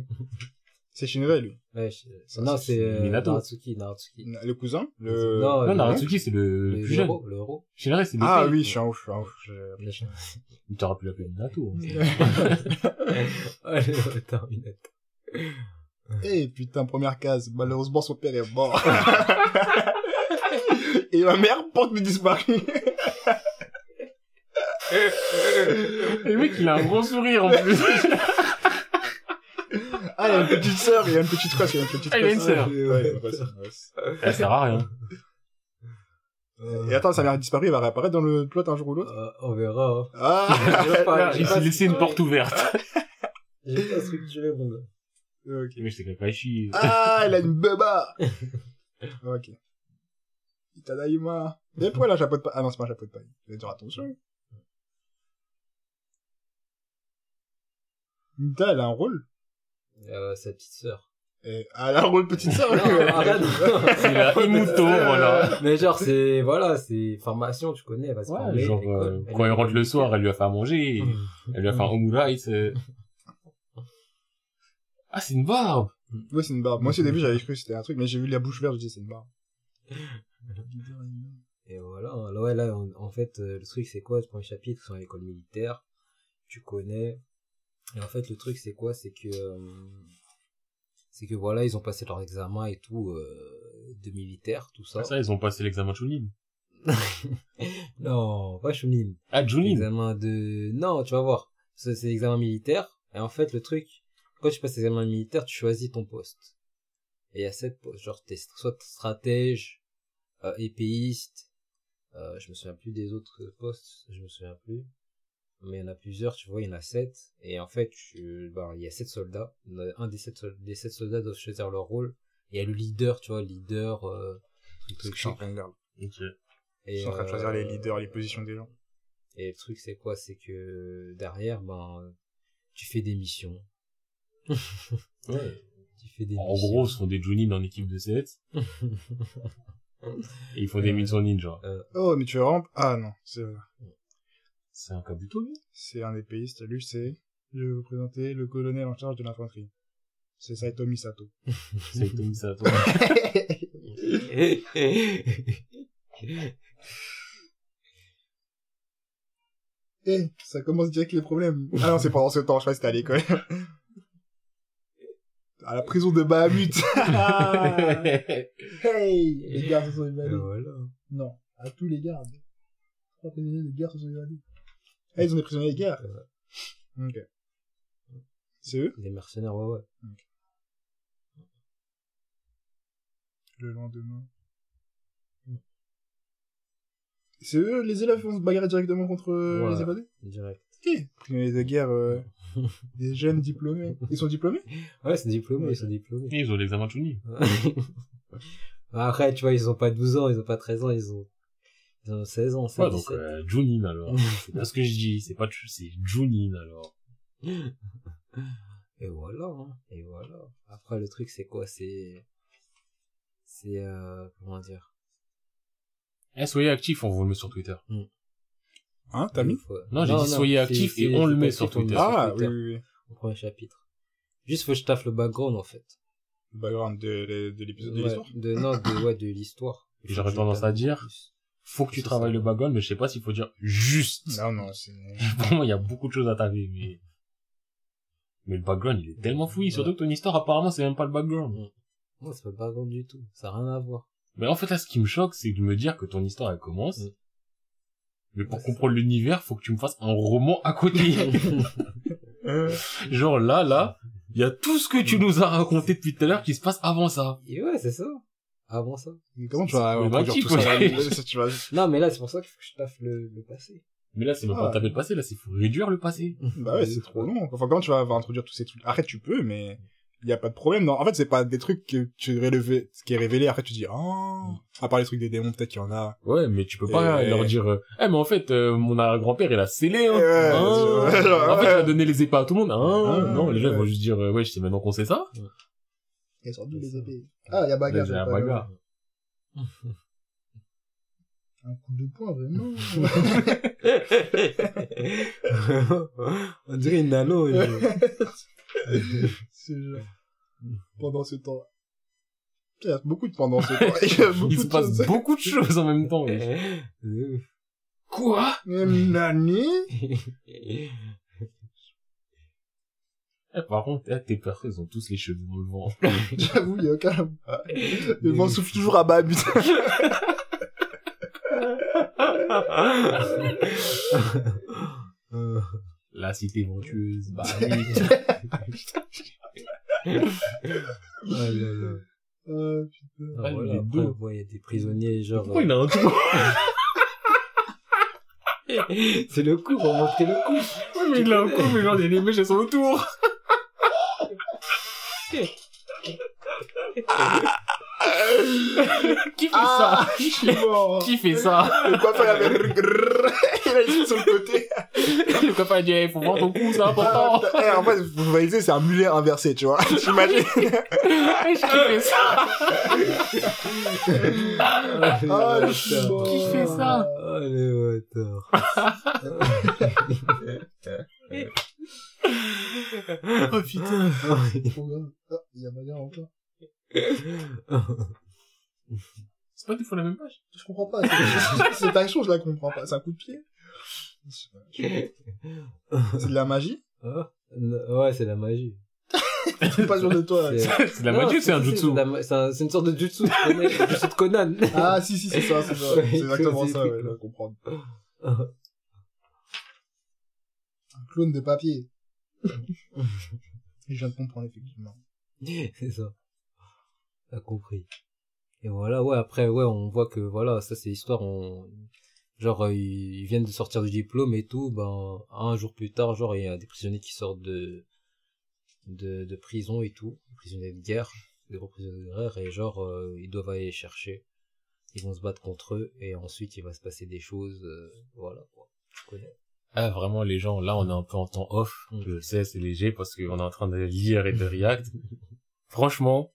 C'est Shinrei, lui. Ouais, je- Ça, non, c'est euh, Minato. Naratsuki, Naratsuki. Le cousin Le... Non, non, le- Naratsuki, c'est le, le plus jeune. héros, le héros. Shinra, c'est le Ah oui, je suis un ouf, je suis un ouf. Je- Il t'aurait pu l'appeler Minato. hein. Allez, terminette. Eh putain, première case. Malheureusement, son père est mort. Et ma mère porte me disparu. Et le mec, il a un gros sourire, en plus. Ah, il y a une petite sœur, il y a une petite frère, il y a une petite Ah, il a une sœur. Ouais, il y a une vraie sœur, ouais. Elle sert à rien. Et attends, sa mère a disparu, elle va réapparaître dans le plot un jour ou l'autre. Euh, on verra. hein. Ah Il s'est laissé une porte ouverte. J'ai pas structuré, mon gars. Ok. Mais c'est Kakashi. Ah, elle a une beba Ok. Itadaima. Mais pourquoi là, chapeau de paille Ah non, c'est pas un chapeau de paille. Je vais dire attention. Nita, elle a un rôle. Euh, sa petite sœur. Et... Ah, elle a un rôle petite sœur. Non, arrête. C'est la Imuto, voilà. Mais genre, c'est, voilà, c'est formation, tu connais, elle va se Ouais, former. genre, euh, elle quand elle rentre le soir, elle lui a fait à manger, elle lui a fait un omurice. Ah, c'est une barbe! Ouais, c'est une barbe. Moi aussi, au début, j'avais cru que c'était un truc, mais j'ai vu la bouche verte, je dis c'est une barbe. Et voilà, hein. là, ouais, là, en, en fait, euh, le truc, c'est quoi? Le premier chapitre, à l'école militaire. Tu connais. Et en fait, le truc, c'est quoi? C'est que, euh, c'est que voilà, ils ont passé leur examen et tout, euh, de militaire, tout ça. Ah, ça, ils ont passé l'examen Chunin. non, pas Chunin. Ah, Chunin! Examen de, non, tu vas voir. C'est l'examen militaire. Et en fait, le truc, quand tu passes l'examen militaire, tu choisis ton poste. Et il y a sept postes. Genre, t'es soit stratège, euh, épéiste, euh, je me souviens plus des autres postes, je me souviens plus. Mais il y en a plusieurs, tu vois, il y en a sept. Et en fait, tu, bah, il y a sept soldats. Un des sept, sol- des sept soldats doivent choisir leur rôle. Et il y a le leader, tu vois, leader, euh, ce truc, je suis en truc. train de dire. Ok. Je Et, suis en train de choisir euh, les leaders, les positions des gens. et le truc, c'est quoi? C'est que derrière, ben, tu fais des missions. Ouais. Des En missions. gros, ce sont des Chunin en équipe de 7. Et ils font des Mitsu Ninja. Oh, mais tu vraiment... Ah non, c'est C'est un Kabuto, lui? c'est un épéiste. Lui, c'est... Je vais vous présenter le colonel en charge de l'infanterie. C'est Saito Misato. C'est Tomi Sato. Eh, ça commence direct les problèmes. Ah non, c'est pendant ce temps, je crois que c'était à l'école. À la prison de Bahamut. Ah. hey, les gardes se sont évadés. voilà. Non, à tous les gardes. Trois prisonniers de guerre se sont évadés. Ah, ils ont des prisonniers de guerre. Ok. C'est eux? Des mercenaires, ouais, ouais. Le lendemain. C'est eux, les élèves, vont se bagarrer directement contre euh, Voilà. les évadés? Direct. Ok. Prisonniers de guerre, euh, des jeunes diplômés. Ils sont diplômés? Ouais, c'est diplômé, Ouais. ils sont diplômés. Et ils ont l'examen Chunin. Après, tu vois, ils ont pas 12 ans, ils ont pas 13 ans, ils ont, ils ont 16 ans, ça, Ouais, donc, 17. euh, Junin, alors. c'est pas ce que je dis, c'est pas, c'est Junin, alors. Et voilà, hein. Et voilà. Après, le truc, c'est quoi? C'est, c'est, euh, comment dire? Eh, soyez actifs, on vous le met sur Twitter. Hein, t'as mis Non, j'ai dit soyez actifs et on le met sur Twitter. Ah, oui, Twitter, oui, oui. Au premier chapitre. Juste, faut que je taffe le background, en fait. Le background de, de, de l'épisode de l'histoire. de, non, de, ouais, de l'histoire. J'aurais tendance à dire- plus. Faut que tu travailles ça. le background, mais je sais pas s'il faut dire juste. Non, non, c'est... Pour moi, il y a beaucoup de choses à taper, mais... Mais le background, il est tellement fouillé, surtout que ton histoire, apparemment, c'est même pas le background. Non, c'est pas le background du tout. Ça n'a rien à voir. Mais en fait, là, ce qui me choque, c'est de me dire que ton histoire, elle commence. Mais pour comprendre l'univers, faut que tu me fasses un roman à côté. Genre là, là, Il y a tout ce que tu nous as raconté depuis tout à l'heure qui se passe avant ça. Et ouais, c'est ça. Avant ça. Mais Comment tu vas introduire problématique, tout ça ouais. là, ça, tu vas... Non, mais là, c'est pour ça qu'il faut que je taffe le, le passé. Mais là, c'est même Ah. pas taper le passé, là, c'est faut réduire le passé. Bah ouais, c'est trop long. Enfin, comment tu vas, vas introduire tous ces trucs? Arrête, tu peux, mais il y a pas de problème. Non, en fait, c'est pas des trucs que tu ce qui est révélé. Après, tu dis, oh, à part les trucs des démons, peut-être qu'il y en a. Ouais, mais tu peux pas Et- leur dire, euh, eh, mais en fait, euh, mon arrière-grand-père, il a scellé, hein. Ouais, Hein. En fait, il a donné les épées à tout le monde. Hein. Ah, non, les gens ouais. vont juste dire, euh, ouais, c'est maintenant qu'on sait ça. D'où les épées Ah, il y a bagarre. J'ai un pas bagarre. Un coup de poing, vraiment. On dirait une nano. C'est genre. Pendant ce temps. Il y a beaucoup de pendant ce temps. Il y a beaucoup Il se de passe choses. beaucoup de choses en même temps. wesh. Quoi? Nani Eh, par contre, eh, tes persos, ils ont tous les cheveux dans le vent. J'avoue, il y a aucun... Le vent souffle toujours à bas, putain. La cité ventueuse, bah oui. Ah là là. Euh, putain. Ah, voilà, après, ouais, il y a des prisonniers, genre... Pourquoi il a un trou? C'est le coup, pour montrer le coup. Ouais, mais il a un coup, mais genre, il y a des mèches, elles sont autour. Qui fait Ah, ça? je suis mort. Qui fait ça? Le coiffeur, il avait... Il a été sur le côté. Le copain a dit, eh, faut voir ton cou, c'est important. Eh, en fait, vous voyez, c'est un mulet inversé, tu vois. T'imagines Eh, Qui fait ça? Ah, je suis putain. mort. Qui fait ça? Oh, le bâtard. Oh putain. Trop grave. Ah, il y a bagarre encore. C'est pas deux fois la même page? Je comprends pas. c'est- Cette action, je la comprends pas. C'est un coup de pied C'est de la magie Ah, ouais, c'est la magie. Je suis pas sûr de toi. C'est- C'est la magie ou c'est un jutsu? de C'est un- c'est une sorte de jutsu, de Conan. Ah, si, si, c'est ça, c'est ça. C'est exactement ça, ouais, je dois comprendre. Un clone de papier. je viens de comprendre, effectivement. c'est ça. T'as compris. Et voilà, ouais, après, ouais, on voit que, voilà, ça c'est l'histoire, on, genre, euh, ils viennent de sortir du diplôme et tout, ben, un jour plus tard, genre, il y a des prisonniers qui sortent de, de, de prison et tout, des prisonniers de guerre, des gros prisonniers de guerre, et genre, euh, ils doivent aller les chercher. Ils vont se battre contre eux, et ensuite, il va se passer des choses, euh, voilà, quoi. Tu connais. Ah, vraiment, les gens, là, on est un peu en temps off. Mm. Je sais, c'est léger parce qu'on est en train de lire et de react. Franchement,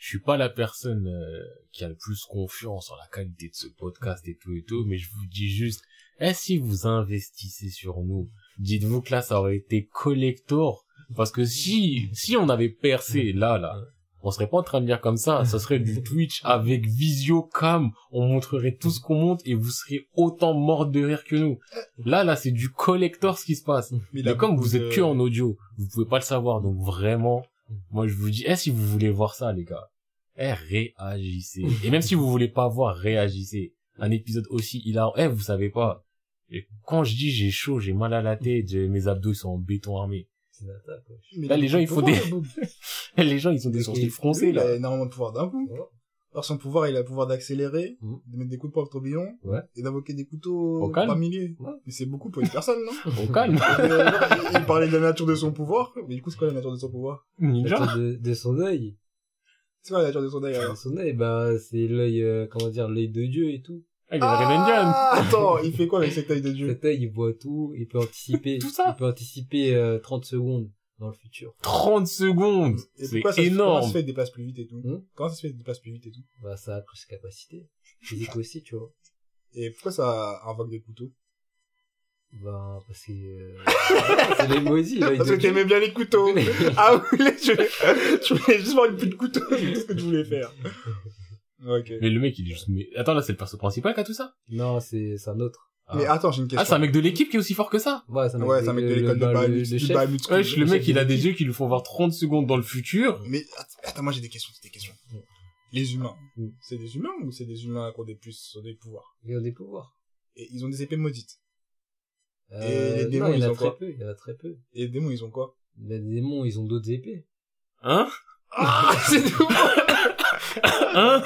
je suis pas la personne euh, qui a le plus confiance en la qualité de ce podcast et tout et tout, mais je vous dis juste, eh, si vous investissez sur nous, dites-vous que là, ça aurait été collector. Parce que si, si on avait percé là, là, on serait pas en train de lire comme ça, ça serait du Twitch avec visio cam, on montrerait tout ce qu'on monte et vous seriez autant mort de rire que nous. Là, là, c'est du collector ce qui se passe. Mais Mais comme vous êtes que en audio, vous pouvez pas le savoir, donc vraiment, moi je vous dis, eh, si vous voulez voir ça, les gars, eh, réagissez. Et même si vous voulez pas voir, réagissez. Un épisode aussi hilarant, eh, vous savez pas. Et quand je dis j'ai chaud, j'ai mal à la tête, mes abdos ils sont en béton armé. Là, les gens, il faut des, les gens, ils ont des sourcils froncés, il a là. énormément de pouvoir d'un coup. Alors son pouvoir, il a le pouvoir d'accélérer, Mhm. de mettre des coups de poing au tourbillon, Ouais. et d'invoquer des couteaux Au calme. par milliers. Ouais. Mais c'est beaucoup pour une personne, non Au calme. Euh, il, parlait de la nature de son pouvoir, mais du coup, c'est quoi la nature de son pouvoir Ninja. Autour de, de son œil. C'est quoi la nature de son œil alors Son œil, bah, c'est l'œil, euh, comment dire, l'œil de Dieu et tout. Ah, il. Ah, attends, il fait quoi avec cet œil de Dieu Cet œil, il voit tout, il peut anticiper, Tout ça il peut anticiper euh, 30 secondes dans le futur. 30 secondes. Et C'est pourquoi ça, se- comment ça énorme. se fait déplace plus vite et tout? Hmm? Comment ça se fait déplace plus vite et tout? Bah, ça a plus de capacité. Physique aussi, tu vois. Et pourquoi ça invoque des couteaux? Bah, parce que, euh, c'est l'émoji, l'œil Parce que t'aimais bien les couteaux Ah oui, tu voulais, tu voulais juste voir une pute de couteau, c'est tout ce que tu voulais faire. Ok. Mais le mec, il est juste, mais, attends, là, c'est le perso principal qui a tout ça? Non, c'est, c'est un autre. Mais attends, j'ai une Ah, c'est question. un mec de l'équipe qui est aussi fort que ça? Ouais, c'est un mec, ouais, c'est un mec de l'école de bah, le- Bahamut, le. Ouais, mec, il a de des yeux qui lui font voir 30 secondes dans le futur. Mais att- attends, moi j'ai des questions, c'est des questions. Les humains, Mm. c'est des humains ou c'est des humains qui ont des plus, ont des pouvoirs? Il a des pouvoirs. Et ils ont des épées maudites. Euh, les démons, non, il y ils en a ont très quoi? peu, il y en a très peu. Et les démons, ils ont quoi? Les démons, ils ont d'autres épées. Hein? C'est tout. Hein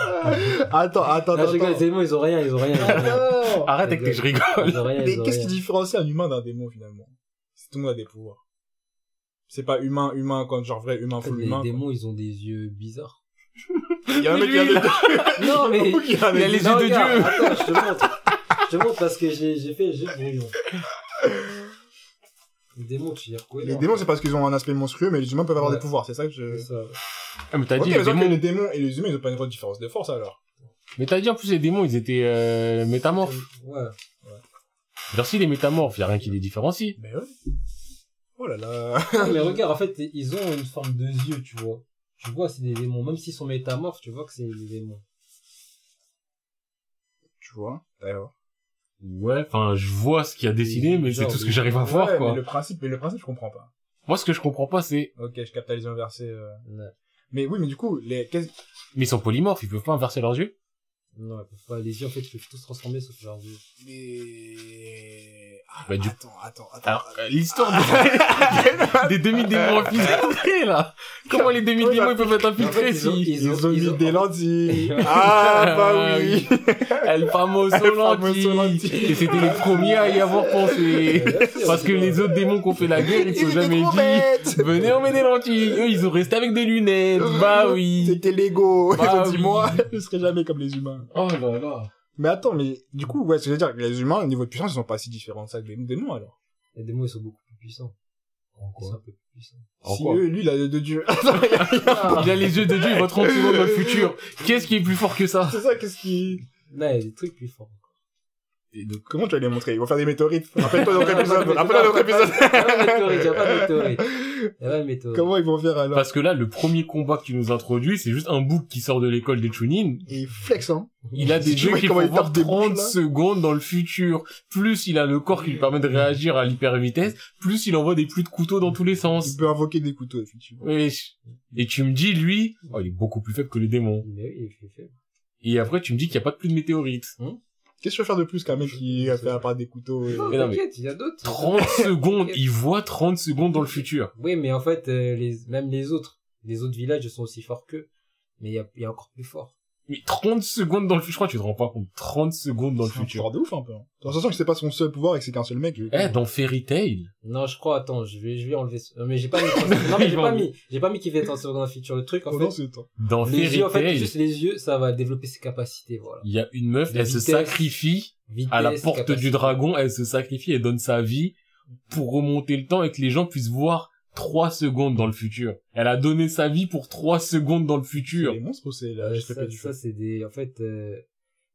Attends, attends, Ah, je rigole, les attends. démons, ils ont rien, ils ont rien. Ils ont rien. Attends. Arrête avec tes je rigole. Ils ont rien, Mais ont qu'est-ce qui différencie un humain d'un démon finalement? Si tout le monde a des pouvoirs. C'est pas humain, humain, quand genre vrai humain, En fait, full les humain. quoi. démons, ils ont des yeux bizarres. Il y a un mec qui a des Non, mais... Il y a un mec les yeux de Dieu. Attends, je te montre. Je te montre parce que j'ai, j'ai fait, j'ai brouillon. Les démons, tu y reconnais. Les démons, c'est parce qu'ils ont un aspect monstrueux, mais les humains peuvent avoir Ouais. des pouvoirs, c'est ça que je... C'est ça. Ah, mais t'as dit, les que démons. les démons et les humains, ils ont pas une grosse différence de force alors. Mais t'as dit, en plus, les démons, ils étaient, euh, métamorphes. Ouais. Genre, si les métamorphes, y a rien qui les différencie. Mais ouais. Oh là là. Non, mais regarde, en fait, ils ont une forme de yeux, tu vois. Tu vois, c'est des démons. Même s'ils sont métamorphes, tu vois que c'est des démons. Tu vois D'ailleurs. Ouais, enfin, je vois ce qu'il a dessiné, mais c'est tout ce que j'arrive à voir, Ouais, quoi. mais le principe, mais le principe, je comprends pas. Moi, ce que je comprends pas, c'est, Ok, je capte les inversés. euh. Ouais. Mais oui, mais du coup, les... qu'est-ce- mais ils sont polymorphes, ils peuvent pas inverser leurs yeux? Non, ils peuvent pas. Les yeux, en fait, ils peuvent tous se transformer sauf leurs yeux. Mais... Ah, Bah, du- Attends, attends, attends. Alors, euh, l'histoire des, des demi-démons infiltrés, là. Comment les demi-démons, ils peuvent être infiltrés si... Ils, Ils ont, mis des lentilles. ah, bah oui. El famoso lentilles. Et c'était les premiers à y avoir pensé. Parce que les autres démons qui ont fait la guerre, ils se sont jamais dit, venez, on met des lentilles. Eux, ils ont resté avec des lunettes. Bah oui. C'était Lego. Bah Ils ont dit, oui. moi, je serai jamais comme les humains. Oh là là. Mais attends, mais du coup, ouais, ce que je veux dire, les humains, au niveau de puissance, ils sont pas si différents de ça que les démons, alors. Les démons, ils sont beaucoup plus puissants. En Ils sont un peu plus puissants. En si quoi? eux, lui, il a de Dieu. Il a les yeux de Dieu, il voit 30 secondes dans le futur. Qu'est-ce qui est plus fort que ça? C'est ça, qu'est-ce qui... Là, il y a des trucs plus forts. Et donc, comment tu vas les montrer? Ils vont faire des météorites. Rappelle-toi notre épisode. Rappelle-toi notre épisode. Il y a pas de météorite, il y a pas de météorite. Il y a pas de météorite. Comment ils vont faire alors? Parce que là, le premier combat que tu nous introduis, c'est juste un bouc qui sort de l'école des Chunin. Et flex, hein. Il a des jeux qui il voir tape des 30 bouches, là. secondes dans le futur. Plus il a le corps qui lui permet de réagir à l'hyper vitesse. Plus il envoie des pluies de couteaux dans tous les sens. Il peut invoquer des couteaux, effectivement. Wesh. Et tu me dis, lui, oh, il est beaucoup plus faible que les démons. Oui, il est fait. Et après, tu me dis qu'il n'y a pas de pluie de météorites. Qu'est-ce que tu veux faire de plus qu'un mec qui a fait apparaître des couteaux et... Non, Mais non, mais- t'inquiète, il y a d'autres. 30 secondes, il voit 30 secondes dans le futur. Oui, mais en fait, euh, les, même les autres, les autres villages sont aussi forts qu'eux. Mais il y a, il y a encore plus fort. Mais 30 secondes dans le futur, je crois que tu te rends pas compte. 30 secondes dans le C'est un futur. pouvoir de ouf, un peu. hein. De toute façon, que c'est pas son seul pouvoir et que c'est qu'un seul mec. Eh, dans Fairy Tail, Non, je crois, attends, je vais, je vais enlever ce- euh, Mais j'ai pas mis, non, mais j'ai pas mis, j'ai pas mis qu'il fait 30 secondes dans le futur. Le truc, en Oh fait, non, c'est dans les Fairy yeux, en fait, juste les yeux, ça va développer ses capacités, voilà. il y a une meuf, La elle se sacrifie Vitesse, à la porte capacité. du dragon, elle se sacrifie, elle donne sa vie pour remonter le temps et que les gens puissent voir 3 secondes dans le futur. Elle a donné sa vie pour 3 secondes dans le C'est futur. les monstres ou c'est la Euh, GTP ça, du ça c'est des, en fait, euh,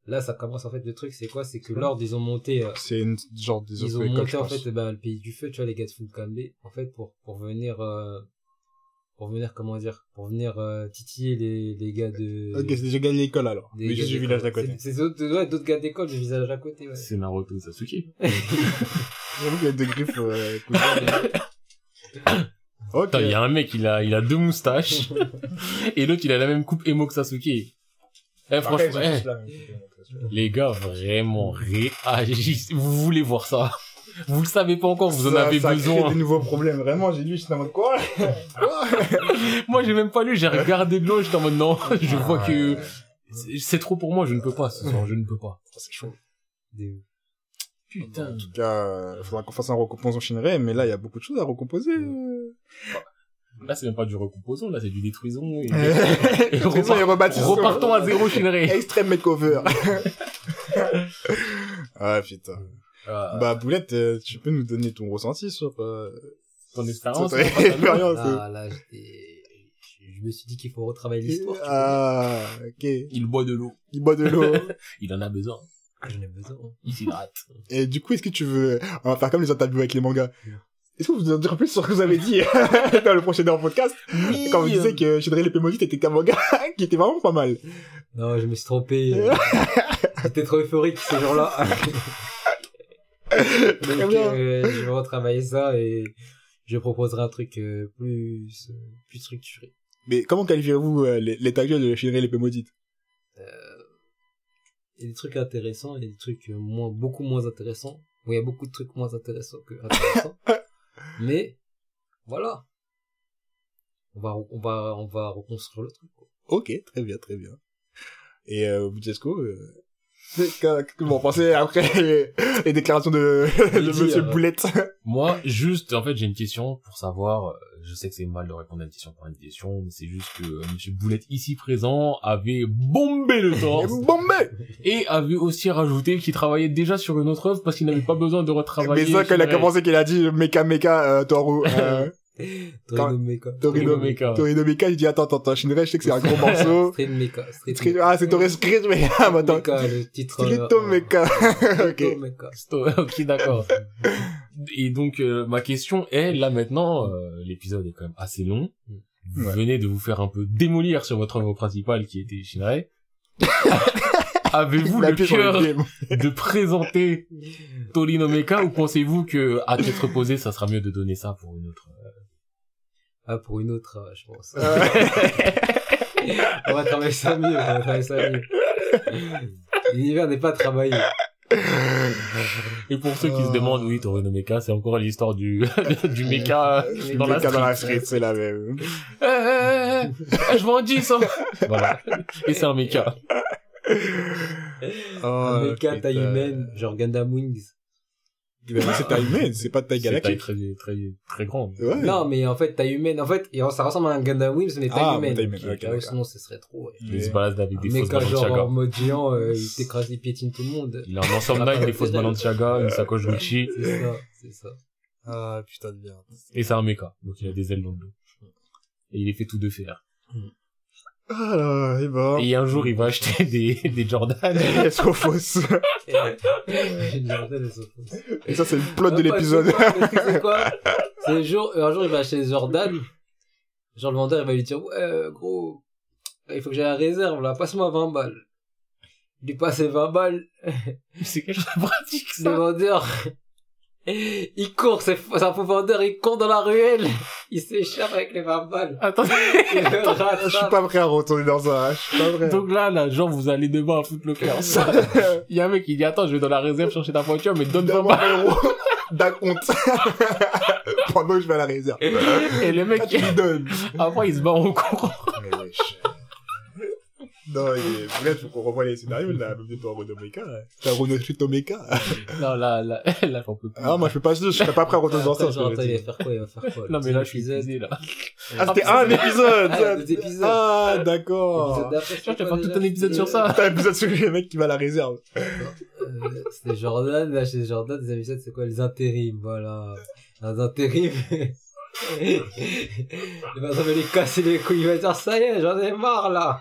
là, ça commence, en fait, le truc, c'est quoi? C'est que l'ordre, ils ont monté, euh, C'est une genre des ils ont monté en pense. fait bah, le pays du feu tu vois les gars de Fulkambe en fait pour pour venir euh, pour venir comment dire pour venir euh, titiller les les gars de Ok, c'est déjà gagné l'école alors. des Mais gars juste du village d'à côté. c'est d'autres ouais, d'autres gars d'école du village à côté ouais C'est Naruto Sasuke. J'avoue qu'il y a deux griffes. ok. Il y a un mec, il a, il a deux moustaches. et l'autre, il a la même coupe emo que Sasuke. Eh, franchement, eh, les gars, vraiment, réagissez. Vous voulez voir ça? Vous le savez pas encore, vous en Ça- avez ça crée besoin. des nouveaux problèmes. Vraiment, j'ai lu, j'étais en mode quoi? Moi, j'ai même pas lu, j'ai regardé de loin, j'étais en mode non, je vois que c'est- c'est trop pour moi, je ne peux pas ce soir, je ne peux pas. C'est chaud. Des- Putain. En tout cas, il faudra qu'on fasse un recomposant Shinrei, mais là, il y a beaucoup de choses à recomposer. euh. Là, c'est même pas du recomposant, là, c'est du détruisons. Et, Et repart- et rebâtissons. repartons à zéro, Shinrei. Extreme makeover. ah putain. Ah, Bah Boulette, euh, tu peux nous donner ton ressenti sur, euh, ton expérience. ton hein, expérience. ah là j'étais je me suis dit qu'il faut retravailler l'histoire. Ah, ok. Il boit de l'eau. Il boit de l'eau. Il en a besoin. J'en ai besoin hein. Il s'hydrate. Et du coup, est-ce que tu veux, on va faire comme les interviews avec les mangas. Est-ce que vous voulez en dire plus sur ce que vous avez dit dans le prochain podcast quand vous disiez que Shinrei le Pémodite était qu'un manga qui était vraiment pas mal. non je me suis trompé j'étais trop euphorique ce jour-là donc euh, je vais retravailler ça et je proposerai un truc euh, plus euh, plus structuré Mais comment qualifiez-vous euh, les- l'état actuel de Shinrei le Pémodite il y a des trucs intéressants il y a des trucs euh, moins beaucoup moins intéressants bon il y a beaucoup de trucs moins intéressants que intéressants mais voilà on va, on va, on va reconstruire le truc. quoi. Ok, très bien, très bien. Et euh, Bujesco, euh, qu'est-ce que vous en pensez après les, les déclarations de, de dit, Monsieur euh, Boulette. Moi, juste, en fait, j'ai une question pour savoir, euh, je sais que c'est mal de répondre à une question par une question, mais c'est juste que euh, Monsieur Boulette, ici présent, avait bombé le torse. Bombé! Et avait aussi rajouté qu'il travaillait déjà sur une autre œuvre parce qu'il n'avait pas besoin de retravailler. Mais ça, quand il a commencé, qu'il a dit Mecha Mecha euh, Toru, euh, Torino Mecha. Torino Mecha. Torino Mecha, il dit attends, attends, attends, Shinrai, je sais que c'est un gros morceau. Street Mecha. Street Street- Ah, c'est Torino Street Mecha, attends. Mecha, le titre. Euh, Mecha. Ok. Ok, d'accord. Et donc, euh, ma question est, là maintenant, euh, l'épisode est quand même assez long. Vous Ouais. venez de vous faire un peu démolir sur votre œuvre principale qui était Shinrai. Avez-vous le cœur de présenter Torino Mecha ou pensez-vous que à tête reposée, ça sera mieux de donner ça pour une autre Ah, pour une autre, euh, je pense. Ouais. on va travailler ça mieux, on va travailler ça mieux. L'univers n'est pas travaillé. Et pour ceux qui se Oh. demandent, oui, Torino Mecha, c'est encore l'histoire du du mecha dans la Mecha dans la street. street, c'est la même. Eh, eh, eh, je vends 10, hein. Voilà. Et c'est un mecha. Oh, un mecha putain. taille humaine, genre Gundam Wings. Mais non, c'est taille humaine, c'est pas de taille C'est taille galactique. très, très, très grande. Ouais. Non, mais en fait, taille humaine, en fait, ça ressemble à un Gundam Wings, mais taille Ah, humaine. taille humaine, Donc, ok, ah sinon, ce serait trop, ouais. Il se balade avec des Un fausses genre en mode géant, euh, il t'écrase, il piétine tout le monde. Il a un ensemble Nike, des fausses Balenciaga, une sacoche Gucci, C'est ça, c'est ça. Ah, putain de merde. et c'est un mecha. Donc il a des ailes dans le dos. Et il est fait tout de fer. Ah là, et ben. Et un jour, il va acheter des, des Jordan. Elles sont fausses. Et ça, c'est le plot de Ah, l'épisode. c'est quoi, le c'est le jour, un jour, il va acheter des Jordan. Genre, le vendeur, il va lui dire, ouais, euh, gros, il faut que j'aille à la réserve, là, passe-moi 20 balles. Il lui passe les 20 balles. c'est quelque chose de pratique, Le ça. vendeur, il court, c'est c'est un faux vendeur, il court dans la ruelle. Il s'échappe avec les 20 balles. Attendez. Il Je suis pas prêt à retourner dans ça. Je suis pas prêt. Donc là, là, genre, vous allez demain à foutre le cœur. Il y a un mec qui dit, attends, je vais dans la réserve chercher ta voiture, mais donne 20 Donne-moi balles. 20 euros d'un compte. Pendant que je vais à la réserve. Et le mec, lui donnes. après, il se bat en courant. Mais wesh. Non, il est... bref, faut qu'on revoie les scénarios, là, même de Ronomeka. T'as Ronochitomeka. Non, là, là, là, j'en peux plus. Ah, moi, je peux pas, je serais pas prêt à retourner dans ça. Genre, te attends, il va faire quoi Il va faire quoi Non, mais là, je suis épuisé, là. Ah, c'était un épisode! Ah. Ah, d'accord. Je c'était faire tout un épisode sur ça. T'as un épisode sur le mec qui va à la réserve. Euh, C'était Jordan, là, chez Jordan, des épisodes, c'est quoi Les intérims, voilà. Les intérims. il va s'en les casser les couilles, il va dire, ça y est, j'en ai marre, là.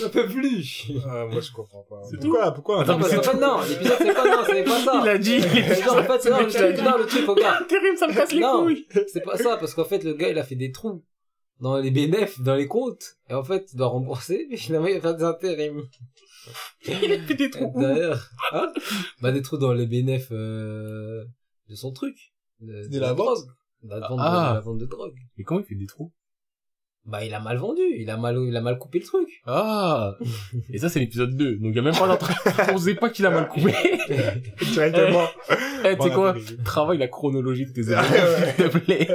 J'en peux plus. Ah, moi, je comprends pas. C'est Pourquoi, pourquoi? Non, parce c'est qu'en fait, non, l'épisode, c'est quoi, non, c'est pas ça. Il a dit. Non, en fait, c'est non, le truc, non, le truc, regarde. Terrible, ça me casse les Non. couilles. C'est pas ça, parce qu'en fait, le gars, il a fait des trous dans les bénéfices, dans les comptes. Et en fait, il doit rembourser, mais finalement, il va faire des intérims. Il a fait des trous. D'ailleurs, hein? Bah des trous dans les bénéfices de son truc. De, De la vente la vente, Ah. de, la vente de drogue. Mais comment il fait des trous? Bah il a mal vendu, il a mal, il a mal coupé le truc. Ah Et ça, c'est l'épisode 2. Donc, il y a même pas d'entrée. On sait pas qu'il a mal coupé. Directement. Eh, tu sais quoi? Travaille la chronologie de tes Ah, événements, s'il te plaît.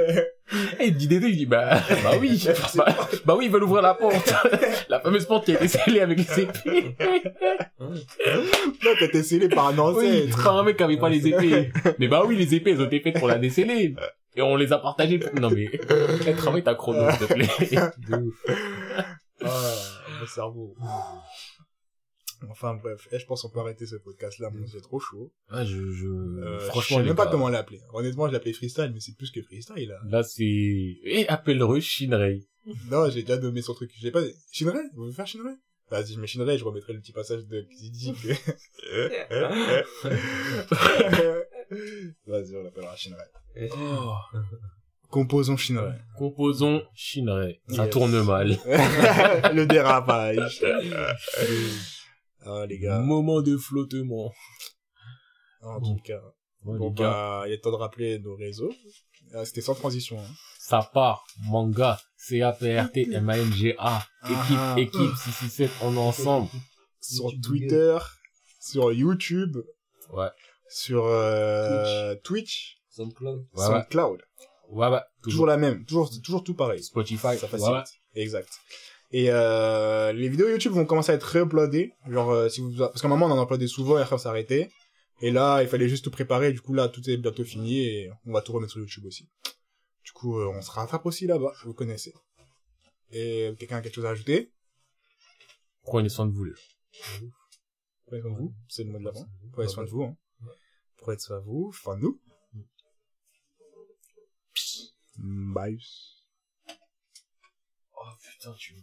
Et il dit Dédé, il dit, bah, bah oui. Bah, bah oui, ils veulent ouvrir la porte. La fameuse porte qui a été scellée avec les épées. Non, t'as été scellé par un Oui, ancêtre. pas un mec qui avait pas les épées. Mais bah oui, les épées, elles ont été faites pour la déceler. Et on les a partagées. Non mais, eh, travaille ta chrono, s'il te plaît. De ouf. Ah, mon cerveau. Enfin bref, Eh, je pense qu'on peut arrêter ce podcast là, moi c'est trop chaud. Ah, je, je, Euh, franchement, je sais même pas gars, comment l'appeler. Honnêtement, je l'appelais freestyle, mais c'est plus que freestyle là. Là, c'est, et appelle-le Shinrei. Non, j'ai déjà nommé son truc. J'ai pas. Shinrei? Vous voulez faire Shinrei? Vas-y, je mets Shinrei, je remettrai le petit passage de qui dit que. Vas-y, on l'appellera Shinrei. Oh. Composons Shinrei. Composons Shinrei. Ça Yes. tourne mal. le dérapage. ah les gars. Moment de flottement. En tout cas. Bon, bah, il est temps de rappeler nos réseaux. Ah, C'était sans transition. Hein. ça part. Manga. C-A-P-R-T-M-A-N-G-A. Équipe, Ah. équipe 667, on est ensemble. Sur YouTube, Twitter, sur YouTube, Ouais. sur euh, Twitch, SoundCloud. Ouais, ouais. SoundCloud. Ouais, Toujours toujours. la même. Toujours, toujours tout pareil. Spotify. Ça facilite. ouais. Exact. Et euh, les vidéos YouTube vont commencer à être réuploadées. Genre, euh, si vous... Parce qu'à un moment, on en uploadait souvent et après, on s'est arrêté. Et là, il fallait juste tout préparer. Du coup, là, tout est bientôt fini et on va tout remettre sur YouTube aussi. Du coup, euh, on se rattrape aussi là-bas. Vous connaissez. Et quelqu'un a quelque chose à ajouter? Prenez soin de vous, les gens. Prenez soin de vous. C'est le mot de la fin. Prenez soin de vous. Hein. Prenez soin de vous. Fin de nous. Bye. Oh putain, tu